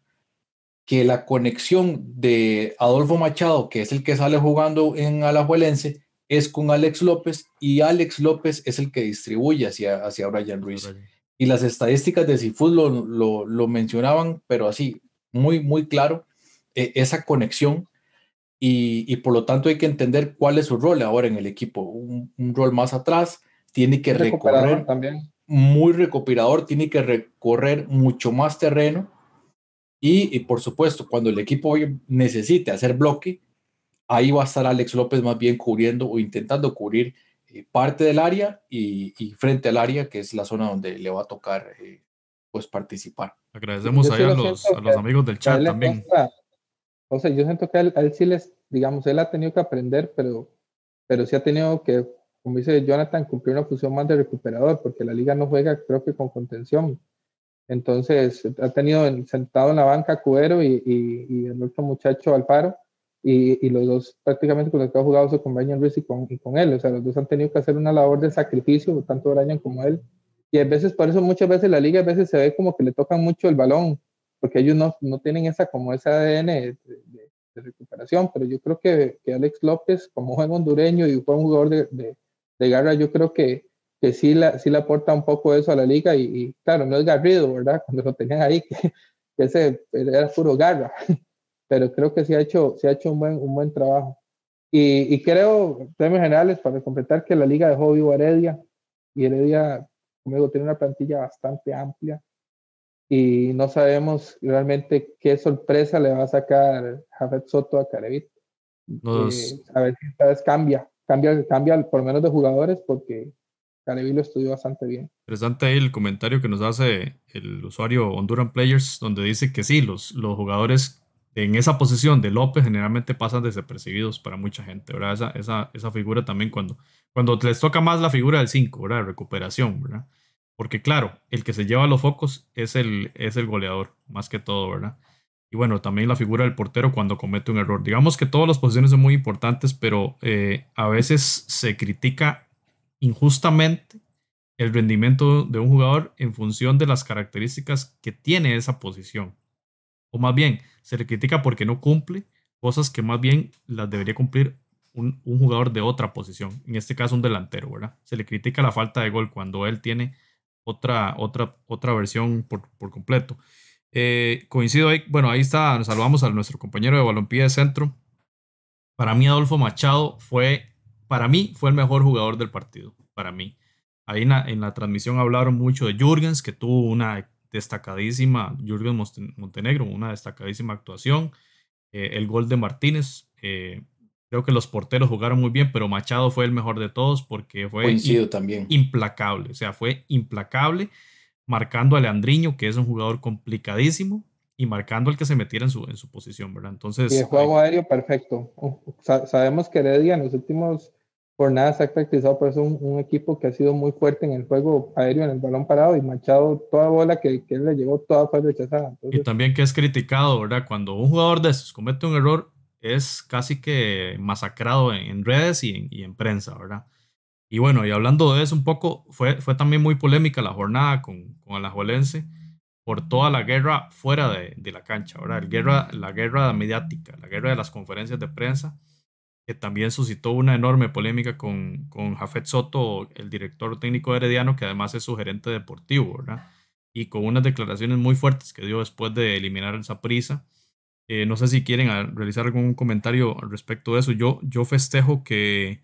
que la conexión de Adolfo Machado, que es el que sale jugando en Alajuelense, es con Alex López y Alex López es el que distribuye hacia, hacia Brian Ruiz. Y las estadísticas de Cifud lo, lo, mencionaban, pero así, muy, muy claro, e, esa conexión. Y, y, por lo tanto hay que entender cuál es su rol ahora en el equipo. Un, un rol más atrás, tiene que recorrer, también. muy recuperador, tiene que recorrer mucho más terreno y, por supuesto, cuando el equipo necesite hacer bloque, ahí va a estar Alex López más bien cubriendo o intentando cubrir eh, parte del área y, frente al área, que es la zona donde le va a tocar eh, pues participar. Agradecemos ahí a los, a los amigos del chat también. o sea, yo siento que a él, sí les, digamos, él ha tenido que aprender, pero, pero sí ha tenido que, como dice Jonathan, cumplir una función más de recuperador, porque la liga no juega, creo que con contención. Entonces, ha tenido sentado en la banca Cuero y, el otro muchacho Alfaro, y, y, los dos prácticamente con los que ha jugado se con Brian Ruiz y con, él. O sea, los dos han tenido que hacer una labor de sacrificio, tanto Brian como él. Y a veces, por eso muchas veces la liga a veces se ve como que le tocan mucho el balón, porque ellos no, no tienen esa como ese ADN de, de, recuperación. Pero yo creo que, que, Alex López, como juega hondureño y fue un jugador de, de garra, yo creo que que sí, la, sí le aporta un poco eso a la liga y, claro, no es Garrido, ¿verdad? Cuando lo tenían ahí, (laughs) que, ese era puro garra, (laughs) pero creo que sí ha hecho, sí ha hecho un, buen, un buen trabajo. Y, y creo, términos generales, para completar, que la liga dejó vivo a Heredia y Heredia, como digo, tiene una plantilla bastante amplia y no sabemos realmente qué sorpresa le va a sacar Jafet Soto a Carevit. Eh, a ver si esta vez cambia, cambia, cambia por lo menos de jugadores porque Carevi lo estudió bastante bien. Interesante ahí el comentario que nos hace el usuario Honduran Players, donde dice que sí, los, los jugadores en esa posición de López generalmente pasan desapercibidos para mucha gente, ¿verdad? Esa, esa, esa figura también cuando, cuando les toca más la figura del 5, ¿verdad? Recuperación, ¿verdad? Porque claro, el que se lleva los focos es el, es el goleador, más que todo, ¿verdad? Y bueno, también la figura del portero cuando comete un error. Digamos que todas las posiciones son muy importantes, pero eh, a veces se critica injustamente el rendimiento de un jugador en función de las características que tiene esa posición. O más bien, se le critica porque no cumple cosas que más bien las debería cumplir un, jugador de otra posición. En este caso, un delantero, ¿verdad? Se le critica la falta de gol cuando él tiene otra, otra, otra versión por, completo. Eh, coincido ahí, bueno, ahí está, nos saludamos a nuestro compañero de balompié de centro. Para mí, Adolfo Machado fue para mí fue el mejor jugador del partido, para mí. Ahí en la, transmisión hablaron mucho de Jürgens, que tuvo una destacadísima, Jürgens Montenegro, una destacadísima actuación. Eh, el gol de Martínez, eh, creo que los porteros jugaron muy bien, pero Machado fue el mejor de todos porque fue también. implacable, o sea, fue implacable, marcando a Leandriño, que es un jugador complicadísimo, y marcando al que se metiera en su, en su posición, ¿verdad? Entonces... Y el juego aéreo perfecto. sabemos que Heredia en los últimos nada se ha caracterizado por eso un, un, equipo que ha sido muy fuerte en el juego aéreo, en el balón parado y Machado, toda bola que, que él le llegó, toda fue rechazada. y también que es criticado, ¿verdad? Cuando un jugador de esos comete un error, es casi que masacrado en, redes y en, y en, prensa, ¿verdad? Y bueno, y hablando de eso un poco, fue, fue también muy polémica la jornada con, con Alajuelense por toda la guerra fuera de, de la cancha, ¿verdad? El guerra, la guerra mediática, la guerra de las conferencias de prensa que también suscitó una enorme polémica con, con Jafet Soto, el director técnico herediano, que además es su gerente deportivo, ¿verdad? Y con unas declaraciones muy fuertes que dio después de eliminar esa prisa. Eh, no sé si quieren realizar algún comentario respecto de eso. Yo, yo festejo que,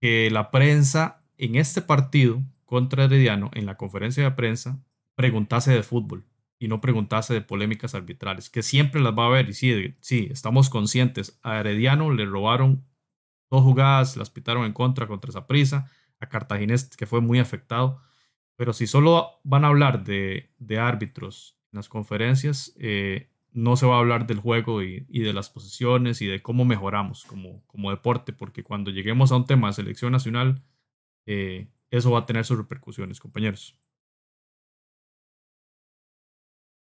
que la prensa en este partido contra Herediano, en la conferencia de prensa, preguntase de fútbol y no preguntase de polémicas arbitrales, que siempre las va a haber. Y sí, sí, estamos conscientes. A Herediano le robaron dos jugadas, las pitaron en contra contra esa prisa, a Cartaginés, que fue muy afectado. Pero si solo van a hablar de, de árbitros en las conferencias, eh, no se va a hablar del juego y, y, de las posiciones y de cómo mejoramos como, como deporte, porque cuando lleguemos a un tema de selección nacional, eh, eso va a tener sus repercusiones, compañeros.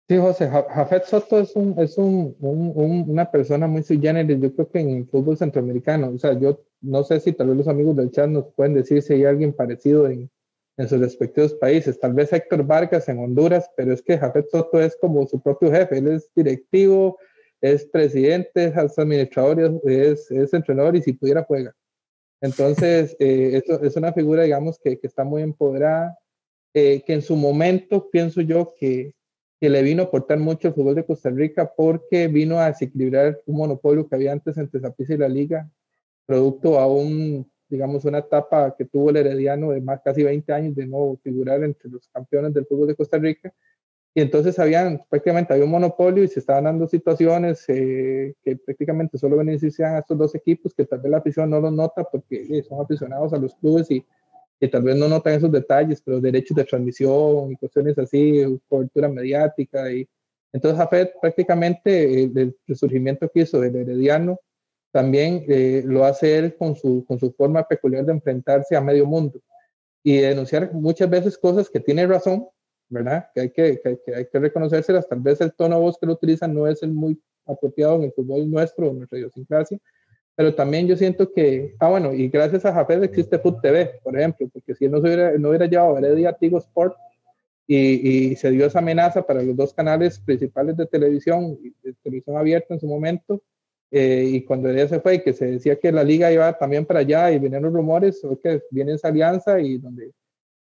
Sí, José, Jafet Soto es, un, es un, una persona muy sui generis, yo creo que en el fútbol centroamericano, o sea, yo no sé si tal vez los amigos del chat nos pueden decir si hay alguien parecido en, en sus respectivos países. Tal vez Héctor Vargas en Honduras, pero es que Jafet Soto es como su propio jefe, él es directivo, es presidente, es administrador, es, es entrenador y si pudiera juega. Entonces, (laughs) eh, es una figura, digamos, que, que está muy empoderada, eh, que en su momento pienso yo que, que le vino a aportar mucho el fútbol de Costa Rica porque vino a desequilibrar un monopolio que había antes entre Zapiza y la Liga, producto a un, digamos, una etapa que tuvo el Herediano de más casi 20 años de no figurar entre los campeones del fútbol de Costa Rica. Y entonces habían, prácticamente había un monopolio y se estaban dando situaciones eh, que prácticamente solo benefician a estos dos equipos, que tal vez la afición no lo nota porque eh, son aficionados a los clubes y que tal vez no notan esos detalles, pero derechos de transmisión y cuestiones así, cobertura mediática. Y, entonces, Jafet prácticamente el, resurgimiento que hizo del Herediano también eh, lo hace él con su, con su forma peculiar de enfrentarse a medio mundo y denunciar muchas veces cosas que tiene razón, ¿verdad? Que hay que, que, hay que reconocérselas. Tal vez el tono de voz que lo utilizan no es el muy apropiado en el fútbol nuestro, en nuestra idiosincrasia, pero también yo siento que, ah, bueno, y gracias a Jafet existe Food TV, por ejemplo, porque si él no, hubiera, no hubiera llevado a Heredia Tigo Sport y, y, se dio esa amenaza para los dos canales principales de televisión, de televisión abierta en su momento, eh, y cuando Heredia se fue y que se decía que la liga iba también para allá y venían los rumores, o que viene esa alianza y donde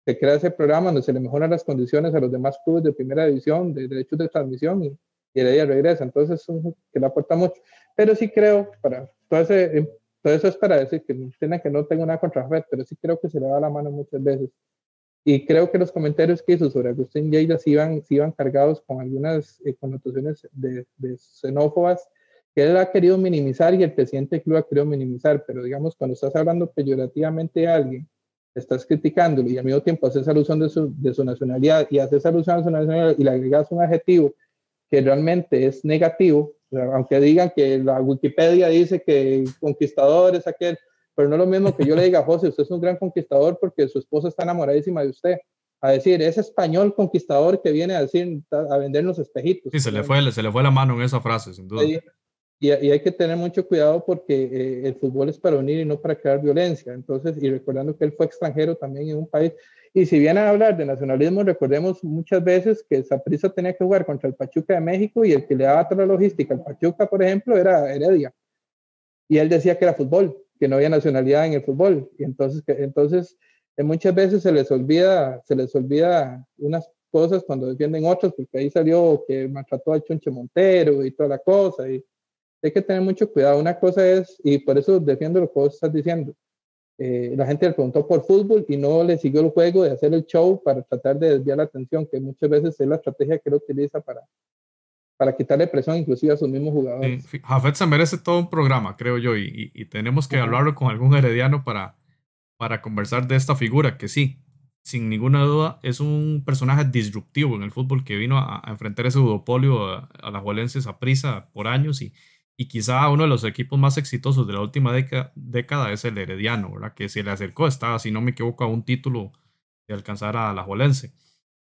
se crea ese programa donde se le mejoran las condiciones a los demás clubes de primera división, de derechos de transmisión, y, y Heredia regresa. Entonces, que le aporta mucho. Pero sí creo, para todo, todo eso es para decir que, que no tengo nada contra pero sí creo que se le da la mano muchas veces. Y creo que los comentarios que hizo sobre Agustín Lleida sí iban, sí iban cargados con algunas eh, connotaciones de, de, xenófobas que él ha querido minimizar y el presidente del club ha querido minimizar, pero digamos, cuando estás hablando peyorativamente a alguien, estás criticándolo y al mismo tiempo haces alusión de su, de su nacionalidad y haces alusión a su nacionalidad y le agregas un adjetivo que realmente es negativo, aunque digan que la Wikipedia dice que conquistador es aquel, pero no es lo mismo que yo le diga, (laughs) José, usted es un gran conquistador porque su esposa está enamoradísima de usted. A decir, ese español conquistador que viene a decir, a vendernos espejitos. Sí, se le, fue, se le fue la mano en esa frase, sin duda. Y, y, hay que tener mucho cuidado porque eh, el fútbol es para unir y no para crear violencia. Entonces, y recordando que él fue extranjero también en un país, y si vienen a hablar de nacionalismo, recordemos muchas veces que Saprissa tenía que jugar contra el Pachuca de México y el que le daba toda la logística al Pachuca, por ejemplo, era Heredia. Y él decía que era fútbol, que no había nacionalidad en el fútbol. Y entonces, que, entonces eh, muchas veces se les olvida, se les olvida unas cosas cuando defienden otras, porque ahí salió que maltrató al Chonche Montero y toda la cosa. Y hay que tener mucho cuidado. Una cosa es, y por eso defiendo lo que vos estás diciendo, eh, la gente le preguntó por fútbol y no le siguió el juego de hacer el show para tratar de desviar la atención, que muchas veces es la estrategia que él utiliza para, para quitarle presión inclusive a sus mismos jugadores. Jafet se merece todo un programa, creo yo, y, y, tenemos que hablarlo con algún herediano para, para conversar de esta figura, que sí, sin ninguna duda, es un personaje disruptivo en el fútbol que vino a, enfrentar ese duopolio a, a las Juelenses a prisa por años y, y quizá uno de los equipos más exitosos de la última década es el Herediano, ¿verdad? Que se le acercó, estaba, si no me equivoco, a un título de alcanzar a la Jolense.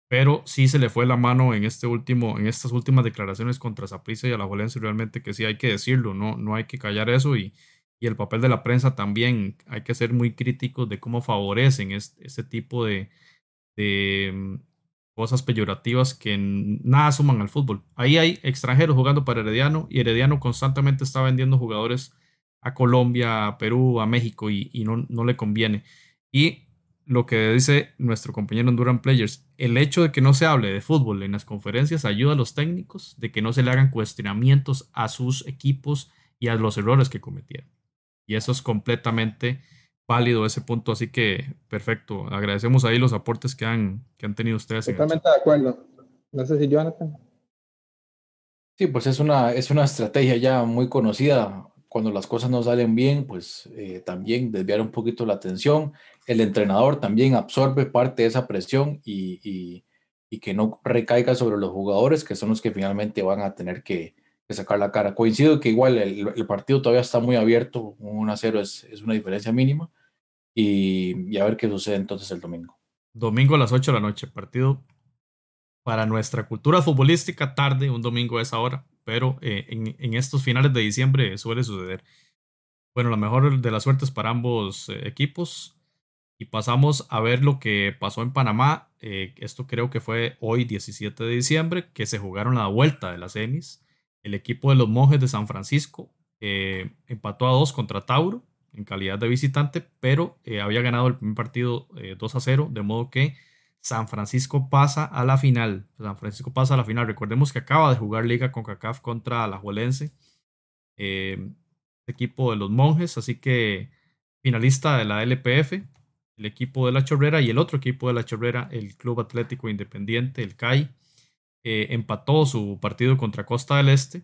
Pero sí se le fue la mano en, este último, en estas últimas declaraciones contra Saprissa y a la Jolense, realmente que sí hay que decirlo, no, no hay que callar eso y, y el papel de la prensa también, hay que ser muy críticos de cómo favorecen este, tipo de, de cosas peyorativas que nada suman al fútbol. Ahí hay extranjeros jugando para Herediano y Herediano constantemente está vendiendo jugadores a Colombia, a Perú, a México y, no, no, le conviene. Y lo que dice nuestro compañero Duran Players, el hecho de que no se hable de fútbol en las conferencias ayuda a los técnicos de que no se le hagan cuestionamientos a sus equipos y a los errores que cometieron. Y eso es completamente válido ese punto, así que perfecto. Agradecemos ahí los aportes que han, que han tenido ustedes. Totalmente de acuerdo. No sé si Jonathan. Sí, pues es una, es una estrategia ya muy conocida. Cuando las cosas no salen bien, pues eh, también desviar un poquito la atención. El entrenador también absorbe parte de esa presión y, y, y que no recaiga sobre los jugadores, que son los que finalmente van a tener que, que sacar la cara. Coincido que igual el, el, partido todavía está muy abierto, un 1 0 es, es una diferencia mínima, y, y, a ver qué sucede entonces el domingo. Domingo a las 8 de la noche, partido para nuestra cultura futbolística tarde, un domingo a esa hora, pero eh, en, estos finales de diciembre suele suceder. Bueno, la mejor de las suertes para ambos eh, equipos. Y pasamos a ver lo que pasó en Panamá. Eh, esto creo que fue hoy, 17 de diciembre, que se jugaron la vuelta de las semis. El equipo de los monjes de San Francisco empató a dos contra Tauro en calidad de visitante, pero eh, había ganado el primer partido 2 a 0, de modo que San Francisco pasa a la final. San Francisco pasa a la final. Recordemos que acaba de jugar liga con CACAF contra la Juelense, equipo de los monjes, así que finalista de la LPF, el equipo de la Chorrera y el otro equipo de la Chorrera, el Club Atlético Independiente, el CAI, eh, empató su partido contra Costa del Este,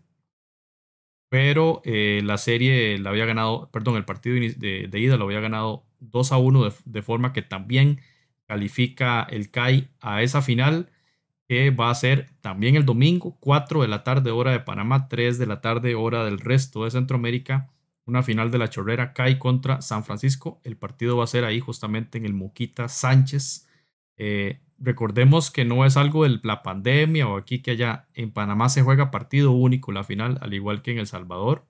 pero eh, la serie la había ganado, perdón, el partido de, ida lo había ganado 2 a 1 de, de, forma que también califica el CAI a esa final que va a ser también el domingo, 4 de la tarde hora de Panamá, 3 de la tarde hora del resto de Centroamérica una final de la chorrera CAI contra San Francisco. El partido va a ser ahí justamente en el Moquita Sánchez. Eh, recordemos que no es algo de la pandemia o aquí que allá en Panamá se juega partido único la final, al igual que en El Salvador,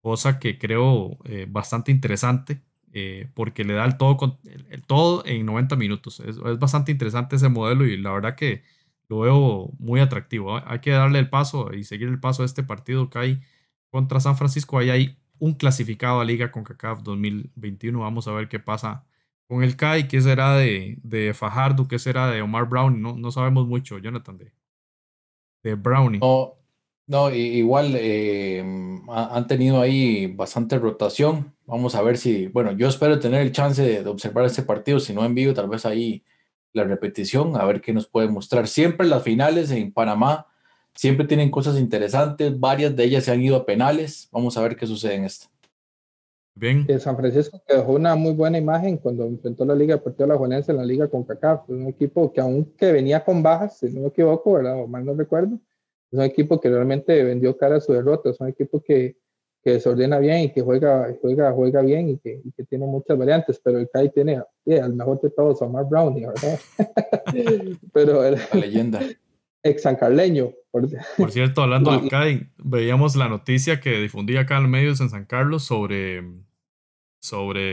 cosa que creo eh, bastante interesante eh, porque le da el todo, en 90 minutos. Es, es, bastante interesante ese modelo y la verdad que lo veo muy atractivo. Hay que darle el paso y seguir el paso de este partido que hay contra San Francisco. Ahí hay un clasificado a Liga con CACAF 2021. Vamos a ver qué pasa con el CAI, qué será de, de Fajardo, qué será de Omar Brown. No, no sabemos mucho, Jonathan, de, de Brownie. No, no igual eh, han tenido ahí bastante rotación. Vamos a ver si, bueno, yo espero tener el chance de, observar este partido, si no en vivo, tal vez ahí la repetición, a ver qué nos puede mostrar. Siempre las finales en Panamá Siempre tienen cosas interesantes, varias de ellas se han ido a penales. Vamos a ver qué sucede en esto. Bien. San Francisco dejó una muy buena imagen cuando enfrentó la Liga Deportiva La Juanense en la Liga con CACAF. Un equipo que aunque venía con bajas, si no me equivoco, ¿verdad? o mal no recuerdo, es un equipo que realmente vendió cara a su derrota. Es un equipo que, que desordena bien y que juega, juega, juega bien y que, y que tiene muchas variantes. Pero el CAI tiene al mejor de todos, Omar Brownie, ¿verdad? (laughs) pero, la leyenda ex sancarleño. Por, (laughs) por cierto, hablando de CAI, veíamos la noticia que difundía acá en los medios en San Carlos sobre, sobre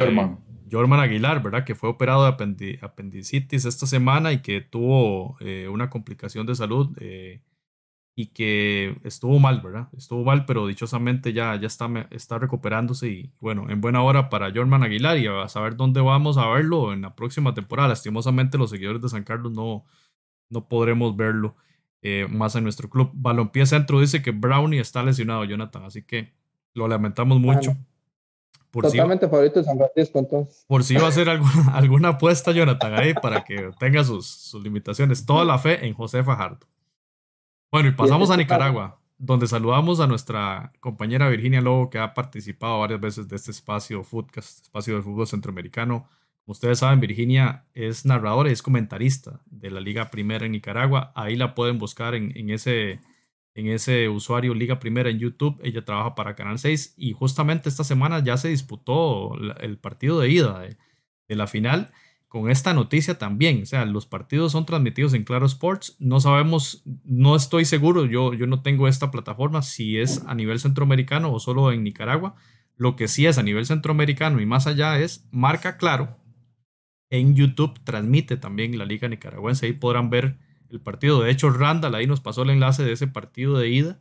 Jorman. Aguilar, ¿verdad? Que fue operado de apendicitis esta semana y que tuvo eh, una complicación de salud eh, y que estuvo mal, ¿verdad? Estuvo mal, pero dichosamente ya, ya está, está recuperándose y bueno, en buena hora para Jorman Aguilar y a saber dónde vamos a verlo en la próxima temporada. Lastimosamente los seguidores de San Carlos no, no podremos verlo. Eh, más en nuestro club. Balompié Centro dice que Brownie está lesionado, Jonathan, así que lo lamentamos mucho. Por Totalmente si, favorito de San Francisco, entonces. Por si va a hacer alguna, (laughs) alguna apuesta, Jonathan, ahí para que tenga sus, sus limitaciones. Toda la fe en José Fajardo. Bueno, y pasamos a Nicaragua, donde saludamos a nuestra compañera Virginia Lobo, que ha participado varias veces de este espacio, Footcast, espacio del fútbol centroamericano ustedes saben, Virginia es narradora y es comentarista de la Liga Primera en Nicaragua. Ahí la pueden buscar en, ese, en ese usuario Liga Primera en YouTube. Ella trabaja para Canal 6 y justamente esta semana ya se disputó el partido de ida de, la final con esta noticia también. O sea, los partidos son transmitidos en Claro Sports. No sabemos, no estoy seguro, yo, yo no tengo esta plataforma si es a nivel centroamericano o solo en Nicaragua. Lo que sí es a nivel centroamericano y más allá es marca claro en YouTube transmite también la Liga Nicaragüense. Ahí podrán ver el partido. De hecho, Randall ahí nos pasó el enlace de ese partido de ida.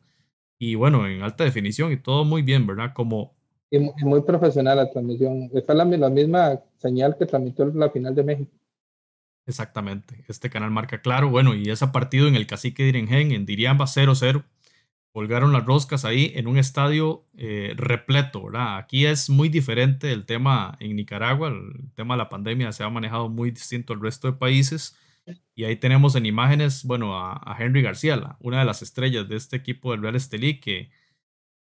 Y bueno, en alta definición y todo muy bien, ¿verdad? Como... Y muy profesional la transmisión. Fue la, la misma señal que transmitió la final de México. Exactamente. Este canal marca claro. Bueno, y ese partido en el Cacique de Irengen, en Diriamba 0-0 colgaron las roscas ahí en un estadio eh, repleto, ¿verdad? Aquí es muy diferente el tema en Nicaragua, el tema de la pandemia se ha manejado muy distinto al resto de países. Y ahí tenemos en imágenes, bueno, a, Henry García, una de las estrellas de este equipo del Real Estelí, que,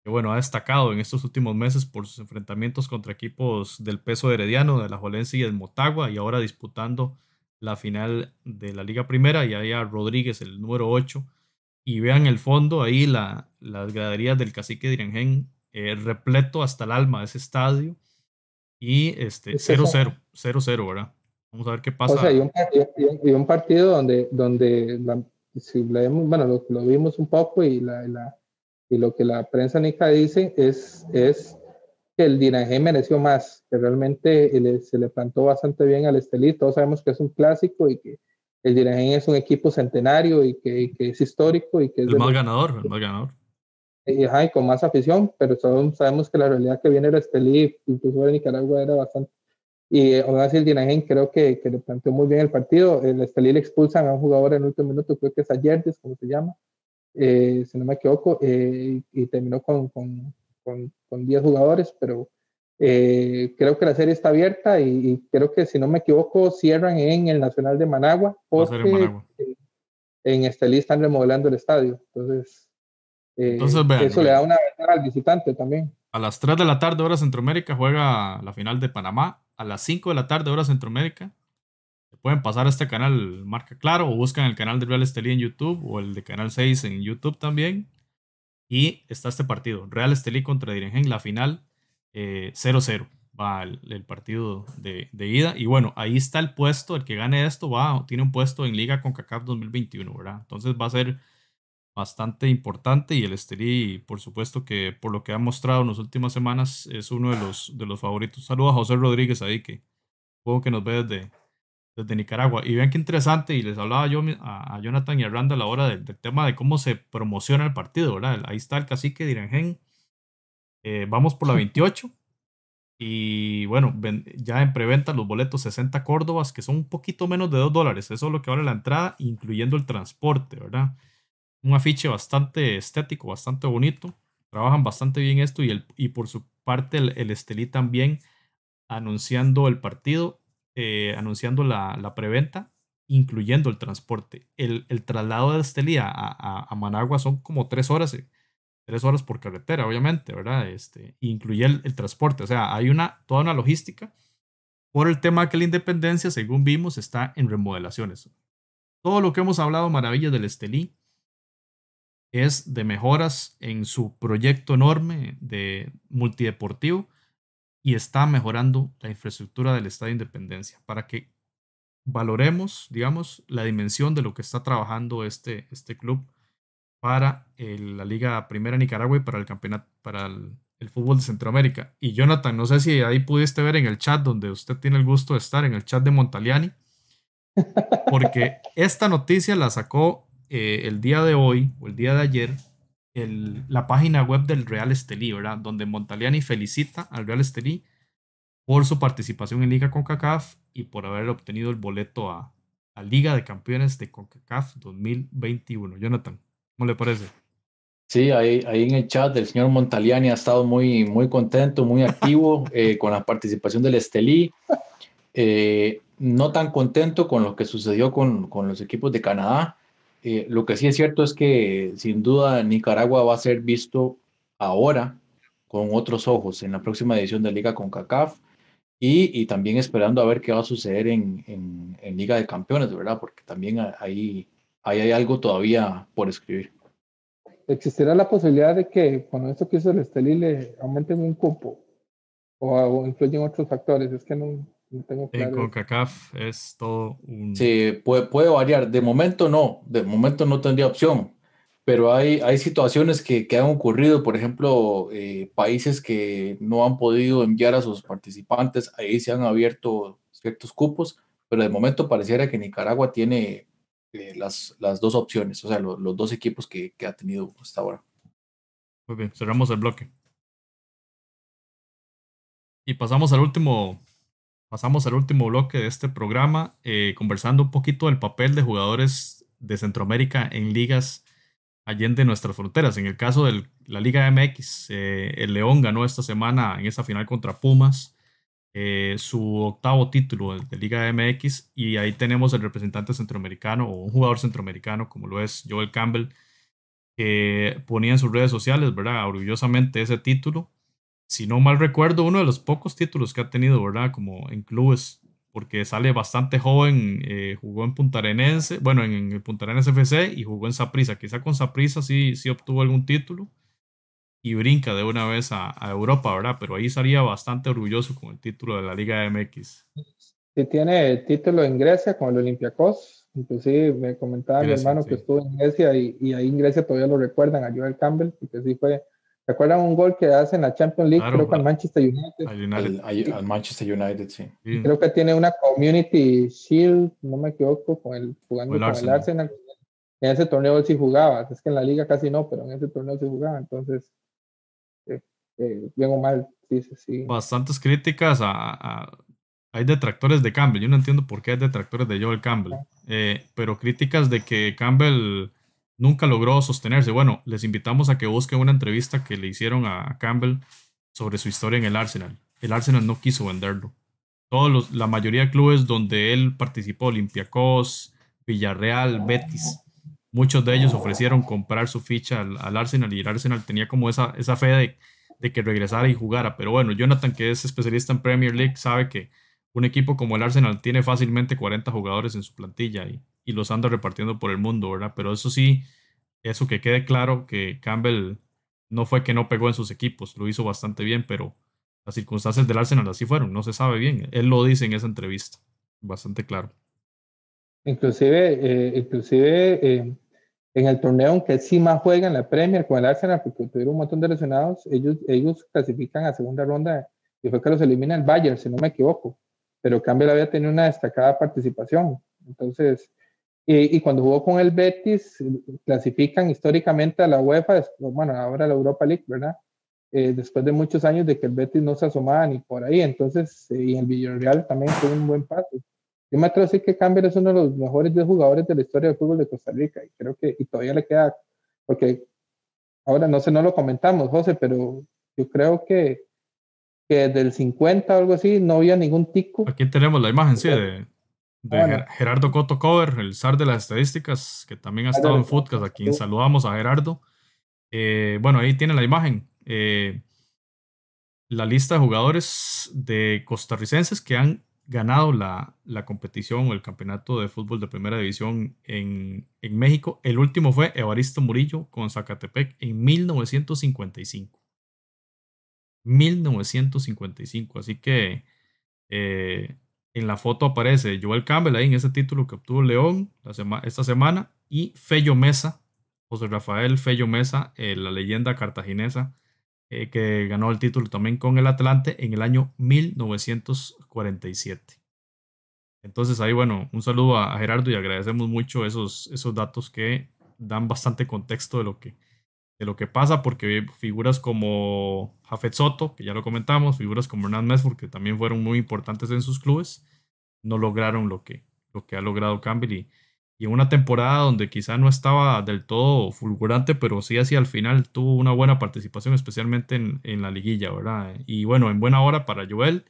bueno, ha destacado en estos últimos meses por sus enfrentamientos contra equipos del peso herediano, de la Jolense y del Motagua, y ahora disputando la final de la Liga Primera, y ahí a Rodríguez, el número 8, y vean el fondo ahí, la, las graderías del cacique de eh, repleto hasta el alma de ese estadio. Y este 0-0, 0-0, ¿verdad? Vamos a ver qué pasa. O sea, y un, y un partido donde, donde si leemos, bueno, lo, lo, vimos un poco y, la, la, y lo que la prensa nica dice es, es que el Dinaje mereció más, que realmente se le plantó bastante bien al Estelí. Todos sabemos que es un clásico y que el Dinaje es un equipo centenario y que, que, es histórico y que es el más ganador, el más ganador. Y, y, con más afición, pero todos sabemos que la realidad que viene el Estelí, incluso de Nicaragua, era bastante. Y aún así el Dinaje creo que, que, le planteó muy bien el partido. El Estelí le expulsan a un jugador en el último minuto, creo que es Ayerdes, como se llama, eh, si no me equivoco, eh, y terminó con, con con, con 10 jugadores, pero eh, creo que la serie está abierta y, creo que si no me equivoco cierran en el Nacional de Managua porque en, Managua. en Estelí están remodelando el estadio. Entonces, eh, eso le da una ventaja al visitante también. A las 3 de la tarde hora Centroamérica juega la final de Panamá. A las 5 de la tarde hora Centroamérica pueden pasar a este canal Marca Claro o buscan el canal de Real Estelí en YouTube o el de Canal 6 en YouTube también y está este partido, Real Estelí contra Dirigen, la final 0-0 eh, va el, partido de, ida. Y bueno, ahí está el puesto, el que gane esto va, tiene un puesto en Liga con CACAF 2021, ¿verdad? Entonces va a ser bastante importante y el Estelí, por supuesto que por lo que ha mostrado en las últimas semanas, es uno de los, de los favoritos. Saludos a José Rodríguez ahí, que supongo que nos ve desde, desde Nicaragua. Y vean qué interesante, y les hablaba yo a, Jonathan y a Randa a la hora del, tema de cómo se promociona el partido, ¿verdad? Ahí está el cacique de Irangen. Eh, vamos por la 28. Y bueno, ya en preventa los boletos 60 Córdobas, que son un poquito menos de 2 dólares. Eso es lo que vale la entrada, incluyendo el transporte, ¿verdad? Un afiche bastante estético, bastante bonito. Trabajan bastante bien esto y, el, y por su parte el, el Estelí también anunciando el partido eh, anunciando la, la, preventa, incluyendo el transporte. El, el traslado de Estelía a, a, Managua son como tres horas, eh, tres horas por carretera, obviamente, ¿verdad? Este, incluye el, transporte, o sea, hay una, toda una logística. Por el tema que la independencia, según vimos, está en remodelaciones. Todo lo que hemos hablado, maravillas del Estelí, es de mejoras en su proyecto enorme de multideportivo y está mejorando la infraestructura del Estadio Independencia para que valoremos, digamos, la dimensión de lo que está trabajando este, este club para la Liga Primera Nicaragua y para el campeonato, para el, fútbol de Centroamérica. Y Jonathan, no sé si ahí pudiste ver en el chat donde usted tiene el gusto de estar, en el chat de Montaliani, (laughs) porque esta noticia la sacó eh, el día de hoy o el día de ayer la página web del Real Estelí, ¿verdad? Donde Montaliani felicita al Real Estelí por su participación en Liga CONCACAF y por haber obtenido el boleto a, a Liga de Campeones de CONCACAF 2021. Jonathan, ¿cómo le parece? Sí, ahí, ahí en el chat el señor Montaliani ha estado muy, muy contento, muy activo (laughs) eh, con la participación del Estelí. Eh, no tan contento con lo que sucedió con, con los equipos de Canadá. Eh, lo que sí es cierto es que sin duda Nicaragua va a ser visto ahora con otros ojos en la próxima edición de Liga con CACAF y, y también esperando a ver qué va a suceder en, en, Liga de Campeones, ¿verdad? Porque también ahí, ahí hay algo todavía por escribir. ¿Existirá la posibilidad de que con esto que hizo el Estelí le aumenten un cupo o, o influyen otros factores? Es que no, en CONCACAF es todo un... Sí, puede, puede variar. De momento no, de momento no tendría opción, pero hay, hay situaciones que, que han ocurrido, por ejemplo, eh, países que no han podido enviar a sus participantes, ahí se han abierto ciertos cupos, pero de momento pareciera que Nicaragua tiene eh, las, las dos opciones, o sea, los dos equipos que, que ha tenido hasta ahora. Muy bien, cerramos el bloque. Y pasamos al último pasamos al último bloque de este programa, eh, conversando un poquito del papel de jugadores de Centroamérica en ligas allende nuestras fronteras. En el caso de la Liga MX, eh, el León ganó esta semana en esa final contra Pumas eh, su octavo título de Liga MX y ahí tenemos el representante centroamericano o un jugador centroamericano como lo es Joel Campbell que ponía en sus redes sociales, ¿verdad? Orgullosamente ese título si no mal recuerdo, uno de los pocos títulos que ha tenido, ¿verdad? Como en clubes, porque sale bastante joven, eh, jugó en Punta Arenense, bueno, en, el Punta Arenas FC y jugó en Saprissa. Quizá con Saprissa sí, sí obtuvo algún título y brinca de una vez a, Europa, ¿verdad? Pero ahí salía bastante orgulloso con el título de la Liga MX. Sí, tiene título en Grecia con el Olympiacos. Inclusive me comentaba mi hermano que estuvo en Grecia y, y, ahí en Grecia todavía lo recuerdan a Joel Campbell, porque sí fue ¿Se acuerdan un gol que hace en la Champions League? Claro, creo que al al- Manchester United. Al United. Al, al Manchester United, sí. Sí. Creo que tiene una Community Shield, no me equivoco, con el, jugando Con el con el Arsenal. En ese torneo él sí jugaba, es que en la liga casi no, pero en ese torneo sí jugaba, entonces, eh, bien o mal, sí, sí, sí. bastantes críticas a, a- Hay detractores de Campbell. Yo no entiendo por qué hay detractores de Joel Campbell. Eh, pero críticas de que Campbell nunca logró sostenerse. Bueno, les invitamos a que busquen una entrevista que le hicieron a Campbell sobre su historia en el Arsenal. El Arsenal no quiso venderlo. Todos los, la mayoría de clubes donde él participó, Olympiacos, Villarreal, Betis, muchos de ellos ofrecieron comprar su ficha al, al Arsenal y el Arsenal tenía como esa, esa fe de, de que regresara y jugara. Pero bueno, Jonathan, que es especialista en Premier League, sabe que un equipo como el Arsenal tiene fácilmente 40 jugadores en su plantilla y, los anda repartiendo por el mundo, ¿verdad? Pero eso sí, eso que quede claro que Campbell no fue que no pegó en sus equipos, lo hizo bastante bien, pero las circunstancias del Arsenal así fueron, no se sabe bien. Él lo dice en esa entrevista, bastante claro. Inclusive, eh, inclusive eh, en el torneo, aunque sí más juega en la Premier con el Arsenal, porque tuvieron un montón de lesionados, ellos, ellos clasifican a segunda ronda y fue que los elimina el Bayern, si no me equivoco. Pero Campbell había tenido una destacada participación. Entonces, y, y cuando jugó con el Betis, clasifican históricamente a la UEFA, bueno, ahora la Europa League, ¿verdad? Eh, después de muchos años de que el Betis no se asomaba ni por ahí. Entonces, eh, y el Villarreal también fue un buen paso. Yo me atrevo a decir que Campbell es uno de los mejores 10 jugadores de la historia del fútbol de Costa Rica y creo que y todavía le queda, porque ahora no sé, no lo comentamos, José, pero yo creo que, que desde el 50 o algo así no había ningún tico. Aquí tenemos la imagen, sí, de, de Bueno. Ger- Gerardo Coto Cover, el zar de las estadísticas, que también ha estado en Footcast, a quien saludamos a Gerardo. Eh, bueno, ahí tiene la imagen. Eh, la lista de jugadores de costarricenses que han ganado la, la competición o el campeonato de fútbol de primera división en, en México. El último fue Evaristo Murillo con Zacatepec en 1955. 1955. Así que eh, en la foto aparece Joel Campbell ahí en ese título que obtuvo León esta semana y Fello Mesa, José Rafael Fello Mesa, eh, la leyenda cartaginesa eh, que ganó el título también con el Atlante en el año 1947. Entonces ahí, bueno, un saludo a, Gerardo y agradecemos mucho esos, esos datos que dan bastante contexto de lo que, de lo que pasa, porque figuras como Jafet Soto, que ya lo comentamos, figuras como Hernán Mesford, que también fueron muy importantes en sus clubes, no lograron lo que, lo que ha logrado Campbell y, y en una temporada donde quizá no estaba del todo fulgurante, pero sí hacia el final tuvo una buena participación, especialmente en, en la liguilla, ¿verdad? Y bueno, en buena hora para Joel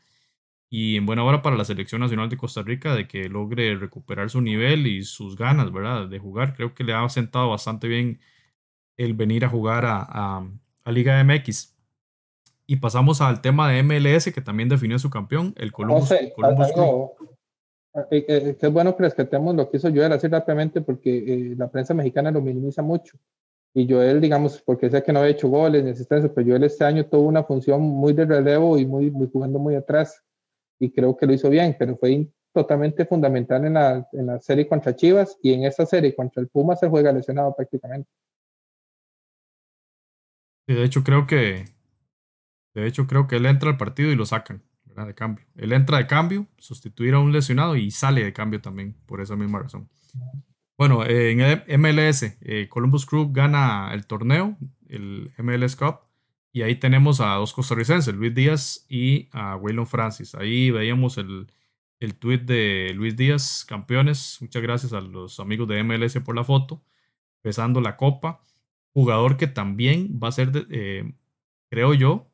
y en buena hora para la selección nacional de Costa Rica de que logre recuperar su nivel y sus ganas, ¿verdad? De jugar. Creo que le ha sentado bastante bien el venir a jugar a, a, a Liga MX. Y pasamos al tema de MLS, que también definió su campeón, el Columbus, algo, eh, que es bueno que rescatemos lo que hizo Joel así rápidamente porque eh, la prensa mexicana lo minimiza mucho. Y Joel, digamos, porque sé que no había hecho goles ni asistencia, pero Joel este año tuvo una función muy de relevo y muy, muy jugando muy atrás. Y creo que lo hizo bien, pero fue totalmente fundamental en la, en la serie contra Chivas y en esta serie contra el Puma se juega lesionado prácticamente. Y de hecho, creo que. De hecho, creo que él entra al partido y lo sacan, ¿verdad? De cambio. Él entra de cambio, sustituir a un lesionado y sale de cambio también, por esa misma razón. Bueno, eh, en el MLS, eh, Columbus Crew gana el torneo, el MLS Cup, y ahí tenemos a dos costarricenses, Luis Díaz y a Waylon Francis. Ahí veíamos el, el tweet de Luis Díaz, campeones. Muchas gracias a los amigos de MLS por la foto, pesando la copa. Jugador que también va a ser, de- eh, creo yo,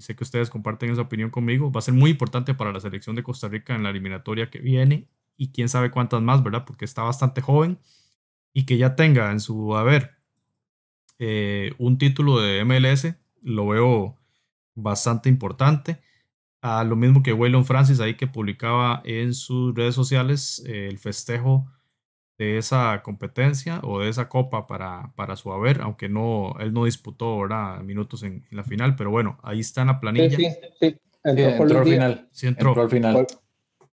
y sé que ustedes comparten esa opinión conmigo, va a ser muy importante para la selección de Costa Rica en la eliminatoria que viene y quién sabe cuántas más, ¿verdad? Porque está bastante joven y que ya tenga en su haber eh, un título de MLS, lo veo bastante importante. A lo mismo que Waylon Francis ahí que publicaba en sus redes sociales eh, el festejo de esa competencia o de esa copa para, para su haber, aunque no, él no disputó ¿verdad? minutos en, en la final, pero bueno, ahí está en la Sí, planilla. sí, sí. Sí, Entró, por, entró al Luis Díaz, final. Sí entró. Entró al final. por,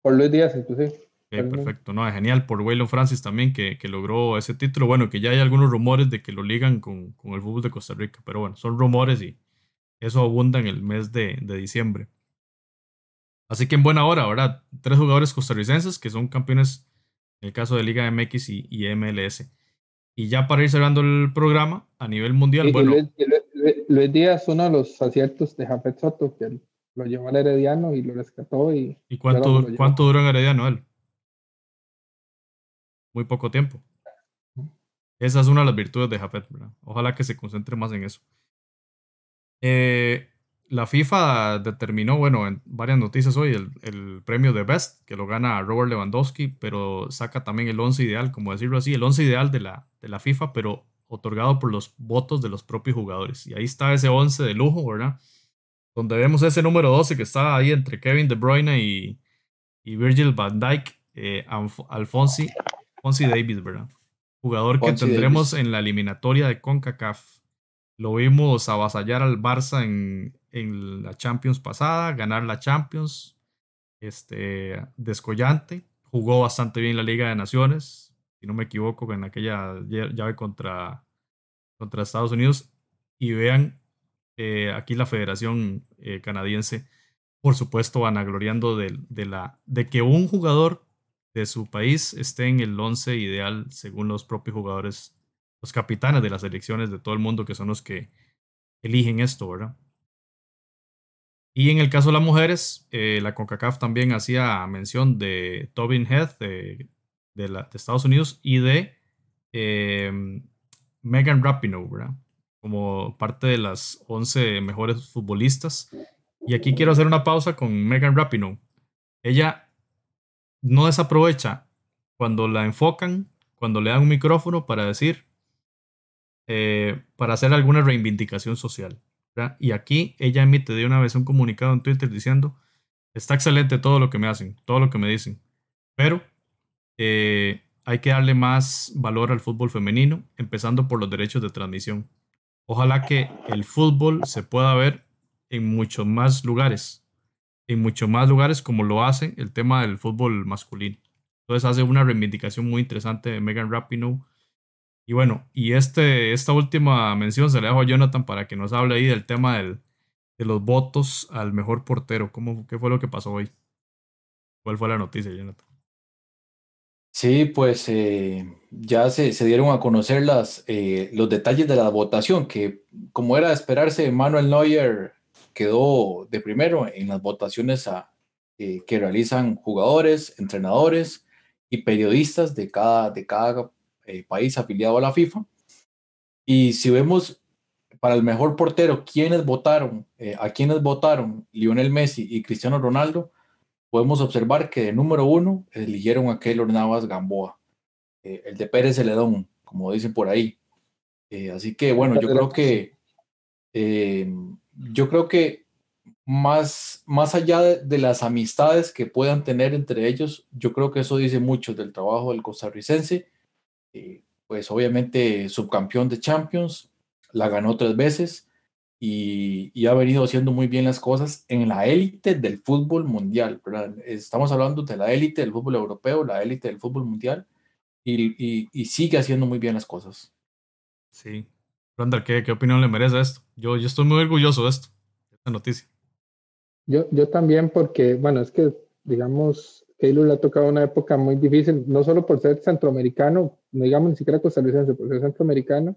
por Luis Díaz, inclusive. perfecto, no, genial por Waylon Francis también que, que, logró ese título. Bueno, que ya hay algunos rumores de que lo ligan con, con, el fútbol de Costa Rica, pero bueno, son rumores y eso abunda en el mes de, de diciembre. Así que en buena hora, ¿verdad? Tres jugadores costarricenses que son campeones en el caso de Liga MX y, y MLS. Y ya para ir cerrando el programa a nivel mundial, bueno. Luis, Díaz, uno de los aciertos de Jafet Soto, que lo llevó al Herediano y lo rescató. ¿Y, ¿Y cuánto, cuánto duró en Herediano él? muy poco tiempo. Esa es una de las virtudes de Jafet, ¿verdad? Ojalá que se concentre más en eso. Eh, la FIFA determinó, bueno, en varias noticias hoy, el, premio de Best, que lo gana Robert Lewandowski, pero saca también el 11 ideal, como decirlo así, el 11 ideal de la, de la FIFA, pero otorgado por los votos de los propios jugadores. Y ahí está ese 11 de lujo, ¿verdad? Donde vemos ese número 12 que está ahí entre Kevin De Bruyne y, y Virgil van Dijk, eh, Alfonsi, Fonsi Davis, ¿verdad? Jugador que tendremos en la eliminatoria de CONCACAF. Lo vimos avasallar al Barça en, en la Champions pasada, ganar la Champions, este, descollante. Jugó bastante bien la Liga de Naciones, si no me equivoco, en aquella llave contra, contra Estados Unidos. Y vean eh, aquí la Federación eh, Canadiense, por supuesto, vanagloriando de, de, la, de que un jugador de su país esté en el 11 ideal según los propios jugadores, los capitanes de las elecciones de todo el mundo, que son los que eligen esto, ¿verdad? Y en el caso de las mujeres, eh, la CONCACAF también hacía mención de Tobin Heath de, Estados Unidos y de em, Megan Rapinoe. Como parte de las 11 mejores futbolistas. Y aquí quiero hacer una pausa con Megan Rapinoe. Ella no desaprovecha cuando la enfocan, cuando le dan un micrófono para decir, eh, para hacer alguna reivindicación social. Y aquí ella emite de una vez un comunicado en Twitter diciendo, está excelente todo lo que me hacen, todo lo que me dicen, pero eh, hay que darle más valor al fútbol femenino, empezando por los derechos de transmisión. Ojalá que el fútbol se pueda ver en muchos más lugares, en muchos más lugares como lo hace el tema del fútbol masculino. Entonces hace una reivindicación muy interesante de Megan Rapinoe y bueno, y este, esta última mención se le dejo a Jonathan para que nos hable ahí del tema del, de los votos al mejor portero. ¿Cómo, ¿Qué fue lo que pasó hoy? ¿Cuál fue la noticia, Jonathan? Sí, pues eh, ya se, se, dieron a conocer las, eh, los detalles de la votación, que como era de esperarse, Manuel Neuer quedó de primero en las votaciones a, eh, que realizan jugadores, entrenadores y periodistas de cada, de cada eh, país afiliado a la FIFA. Y si vemos para el mejor portero, quiénes votaron, eh, a quienes votaron Lionel Messi y Cristiano Ronaldo, podemos observar que de número uno eligieron a Keylor Navas Gamboa, eh, el de Pérez Celedón, como dicen por ahí. así que bueno, yo creo que yo creo que más, más allá de, las amistades que puedan tener entre ellos, yo creo que eso dice mucho del trabajo del costarricense eh, pues obviamente subcampeón de Champions, la ganó tres veces y, ha venido haciendo muy bien las cosas en la élite del fútbol mundial. Estamos hablando de la élite del fútbol europeo, la élite del fútbol mundial y, sigue haciendo muy bien las cosas. Sí. Randall, ¿qué, ¿qué, opinión le merece esto? Yo, yo estoy muy orgulloso de esto, de esta noticia. Yo, yo también porque, bueno, es que, digamos, Keylor le ha tocado una época muy difícil, no solo por ser centroamericano, no digamos ni siquiera costarricense, por ser centroamericano,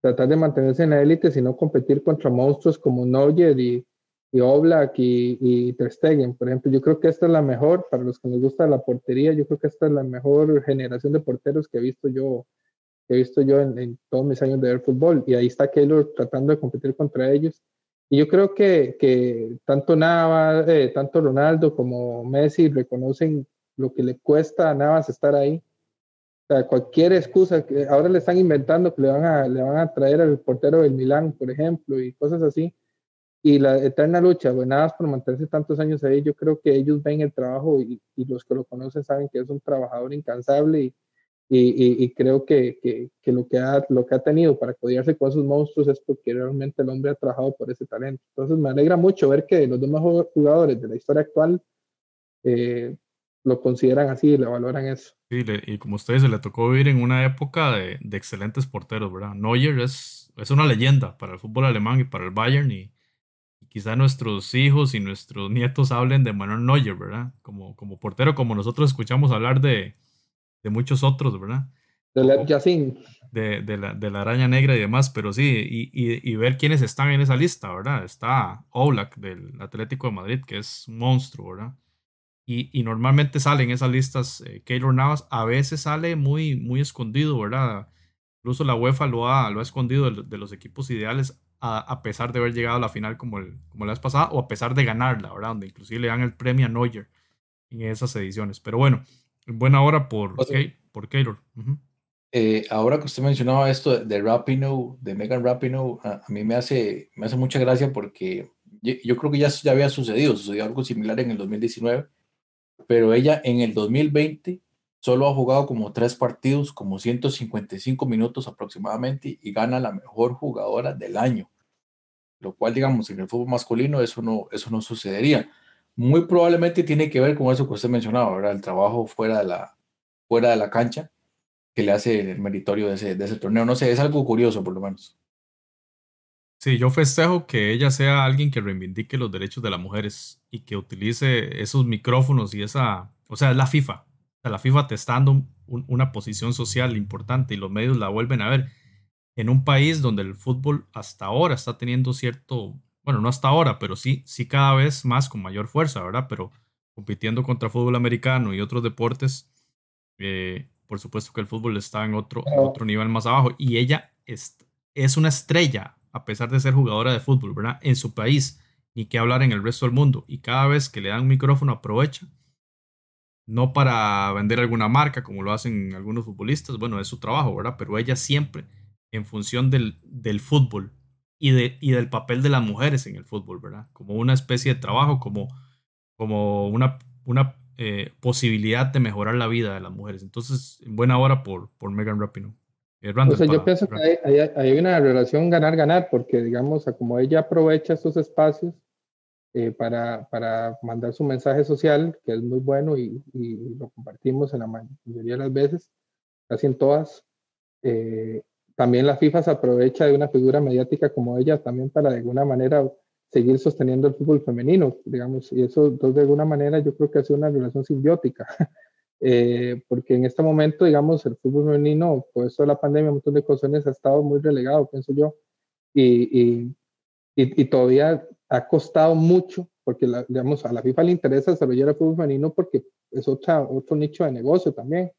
tratar de mantenerse en la élite, sino competir contra monstruos como Neuer y, y Oblak y, y por ejemplo. Yo creo que esta es la mejor, para los que nos gusta la portería, yo creo que esta es la mejor generación de porteros que he visto yo, que he visto yo en, en todos mis años de ver fútbol. Y ahí está Keylor tratando de competir contra ellos. Y yo creo que, que tanto Navas, eh, tanto Ronaldo como Messi reconocen lo que le cuesta a Navas estar ahí. O sea, cualquier excusa que ahora le están inventando que le van a, le van a traer al portero del Milán, por ejemplo, y cosas así. Y la eterna lucha, bueno, Navas por mantenerse tantos años ahí, yo creo que ellos ven el trabajo y, y los que lo conocen saben que es un trabajador incansable y, creo que, que, lo, que ha, lo que ha tenido para codiarse con esos monstruos es porque realmente el hombre ha trabajado por ese talento. Entonces me alegra mucho ver que los mejores jugadores de la historia actual, eh, lo consideran así y le valoran eso. Sí, y como ustedes se le tocó vivir en una época de, de, excelentes porteros, ¿verdad? Neuer es, es una leyenda para el fútbol alemán y para el Bayern y, quizá nuestros hijos y nuestros nietos hablen de Manuel Neuer, ¿verdad? Como, como portero, como nosotros escuchamos hablar de, de muchos otros, ¿verdad? De la, de, de, la, de la araña negra y demás, pero sí, y, y, y, ver quiénes están en esa lista, ¿verdad? Está Oblak del Atlético de Madrid, que es un monstruo, ¿verdad? Y, y normalmente salen esas listas eh, Keylor Navas, a veces sale muy, muy escondido, ¿verdad? Incluso la UEFA lo ha, lo ha escondido de, los equipos ideales a, a, pesar de haber llegado a la final como, el, como la vez pasada o a pesar de ganarla, ¿verdad? Donde inclusive le dan el premio a Neuer en esas ediciones. Pero bueno, buena hora por, por Keylor. Eh, ahora que usted mencionaba esto de Rapino, de Megan Rapino, a, mí me hace, me hace mucha gracia porque yo, creo que ya, ya había sucedido, sucedió algo similar en el 2019, pero ella en el 2020 solo ha jugado como tres partidos, como 155 minutos aproximadamente y gana la mejor jugadora del año, lo cual digamos en el fútbol masculino eso no, eso no sucedería. Muy probablemente tiene que ver con eso que usted mencionaba, ¿verdad? el trabajo fuera de la, fuera de la cancha que le hace el meritorio de ese, de ese torneo. No sé, es algo curioso por lo menos. Sí, yo festejo que ella sea alguien que reivindique los derechos de las mujeres y que utilice esos micrófonos y esa, o sea, es la FIFA. O sea, la FIFA te está dando una posición social importante y los medios la vuelven a ver. En un país donde el fútbol hasta ahora está teniendo cierto, bueno, no hasta ahora, pero sí, sí cada vez más con mayor fuerza, ¿verdad? Pero compitiendo contra fútbol americano y otros deportes, eh, por supuesto que el fútbol está en otro, otro nivel más abajo. Y ella es, es una estrella, a pesar de ser jugadora de fútbol, ¿verdad? En su país, ni que hablar en el resto del mundo. Y cada vez que le dan un micrófono, aprovecha. No para vender alguna marca, como lo hacen algunos futbolistas, bueno, es su trabajo, ¿verdad? Pero ella siempre, en función del, del fútbol y, de, y del papel de las mujeres en el fútbol, ¿verdad? Como una especie de trabajo, como, como una, una eh, posibilidad de mejorar la vida de las mujeres. Entonces, en buena hora por, por Megan Rapinoe. Eh, yo pienso que hay, hay, una relación ganar-ganar, porque digamos, como ella aprovecha estos espacios eh, para, para, mandar su mensaje social, que es muy bueno y, y, lo compartimos en la mayoría de las veces, casi en todas. También la FIFA se aprovecha de una figura mediática como ella también para de alguna manera seguir sosteniendo el fútbol femenino, digamos, y eso entonces, de alguna manera yo creo que ha sido una relación simbiótica, (laughs) eh, porque en este momento, digamos, el fútbol femenino, por eso la pandemia, un montón de cosas ha estado muy relegado, pienso yo, y, y, y, todavía ha costado mucho, porque la, digamos, a la FIFA le interesa desarrollar el fútbol femenino porque es otra, otro nicho de negocio también.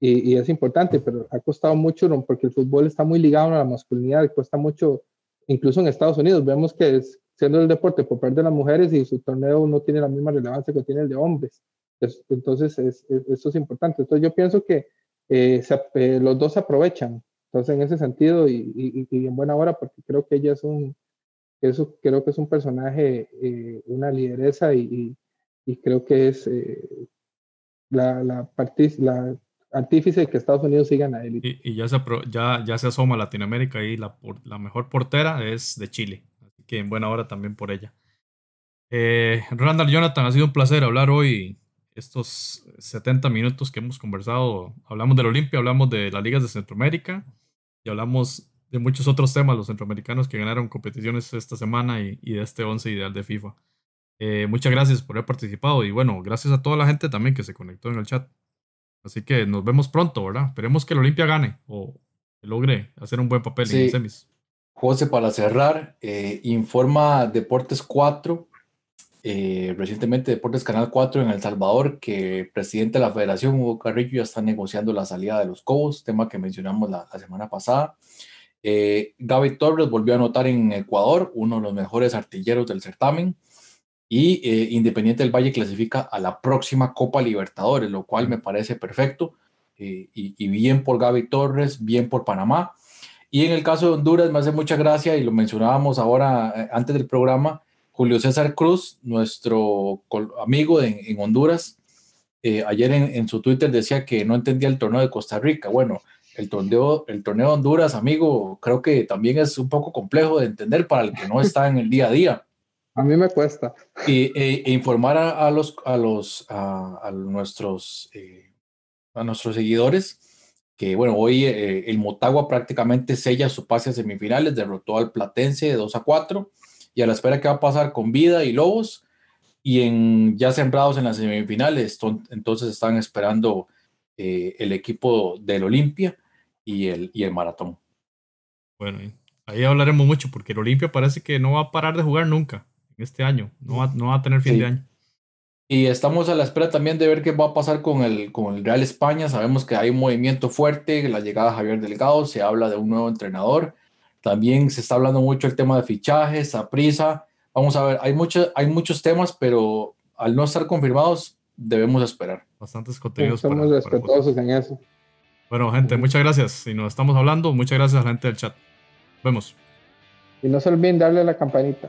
Y, y, es importante, pero ha costado mucho porque el fútbol está muy ligado a la masculinidad, y cuesta mucho, incluso en Estados Unidos, vemos que es, siendo el deporte por parte de las mujeres y su torneo no tiene la misma relevancia que tiene el de hombres. Entonces, es, eso es importante. Entonces, yo pienso que eh, eh, los dos se aprovechan. Entonces, en ese sentido, y, y, en buena hora, porque creo que ella es un, eso creo que es un personaje, eh, una lideresa y, creo que es la, la, la artífice de que Estados Unidos sigan a él. Y, ya, se, ya, ya se asoma Latinoamérica y la, la mejor portera es de Chile que en buena hora también por ella. Eh, Randall Jonathan, ha sido un placer hablar hoy estos 70 minutos que hemos conversado. Hablamos del Olimpia, hablamos de las ligas de Centroamérica y hablamos de muchos otros temas, los centroamericanos que ganaron competiciones esta semana y, de este 11 ideal de FIFA. Eh, muchas gracias por haber participado y bueno, gracias a toda la gente también que se conectó en el chat. Así que nos vemos pronto, ¿verdad? Esperemos que el Olimpia gane o logre hacer un buen papel en semis. José, para cerrar, eh, informa Deportes 4, eh, recientemente Deportes Canal 4 en El Salvador, que el presidente de la federación, Hugo Carrillo, ya está negociando la salida de los Cobos, tema que mencionamos la, semana pasada. Eh, Gaby Torres volvió a anotar en Ecuador, uno de los mejores artilleros del certamen. Y Independiente del Valle clasifica a la próxima Copa Libertadores, lo cual me parece perfecto. Y, y bien por Gaby Torres, bien por Panamá. Y en el caso de Honduras me hace mucha gracia y lo mencionábamos ahora eh, antes del programa, Julio César Cruz, nuestro amigo en, Honduras, eh, ayer en, su Twitter decía que no entendía el torneo de Costa Rica. Bueno, el torneo, el torneo de Honduras, amigo, creo que también es un poco complejo de entender para el que no está en el día a día. A mí me cuesta. Y, e, e informar a, los, a, los, a, nuestros, eh, a nuestros seguidores que, bueno, hoy eh, el Motagua prácticamente sella su pase a semifinales, derrotó al Platense de 2 a 4 y a la espera que va a pasar con Vida y Lobos y en ya sembrados en las semifinales, entonces están esperando eh, el equipo del Olimpia y el, y el Maratón. Bueno, ahí hablaremos mucho porque el Olimpia parece que no va a parar de jugar nunca este año, no va, no va a tener fin de año. Y estamos a la espera también de ver qué va a pasar con el, con el Real España. Sabemos que hay un movimiento fuerte, la llegada de Javier Delgado, se habla de un nuevo entrenador. También se está hablando mucho el tema de fichajes, a prisa. Vamos a ver, hay, mucho, hay muchos temas, pero al no estar confirmados, debemos esperar. Bastantes contenidos. Estamos respetuosos en eso. Bueno, gente, muchas gracias. Y nos estamos hablando, muchas gracias a la gente del chat. Vemos. Y no se olviden darle a la campanita.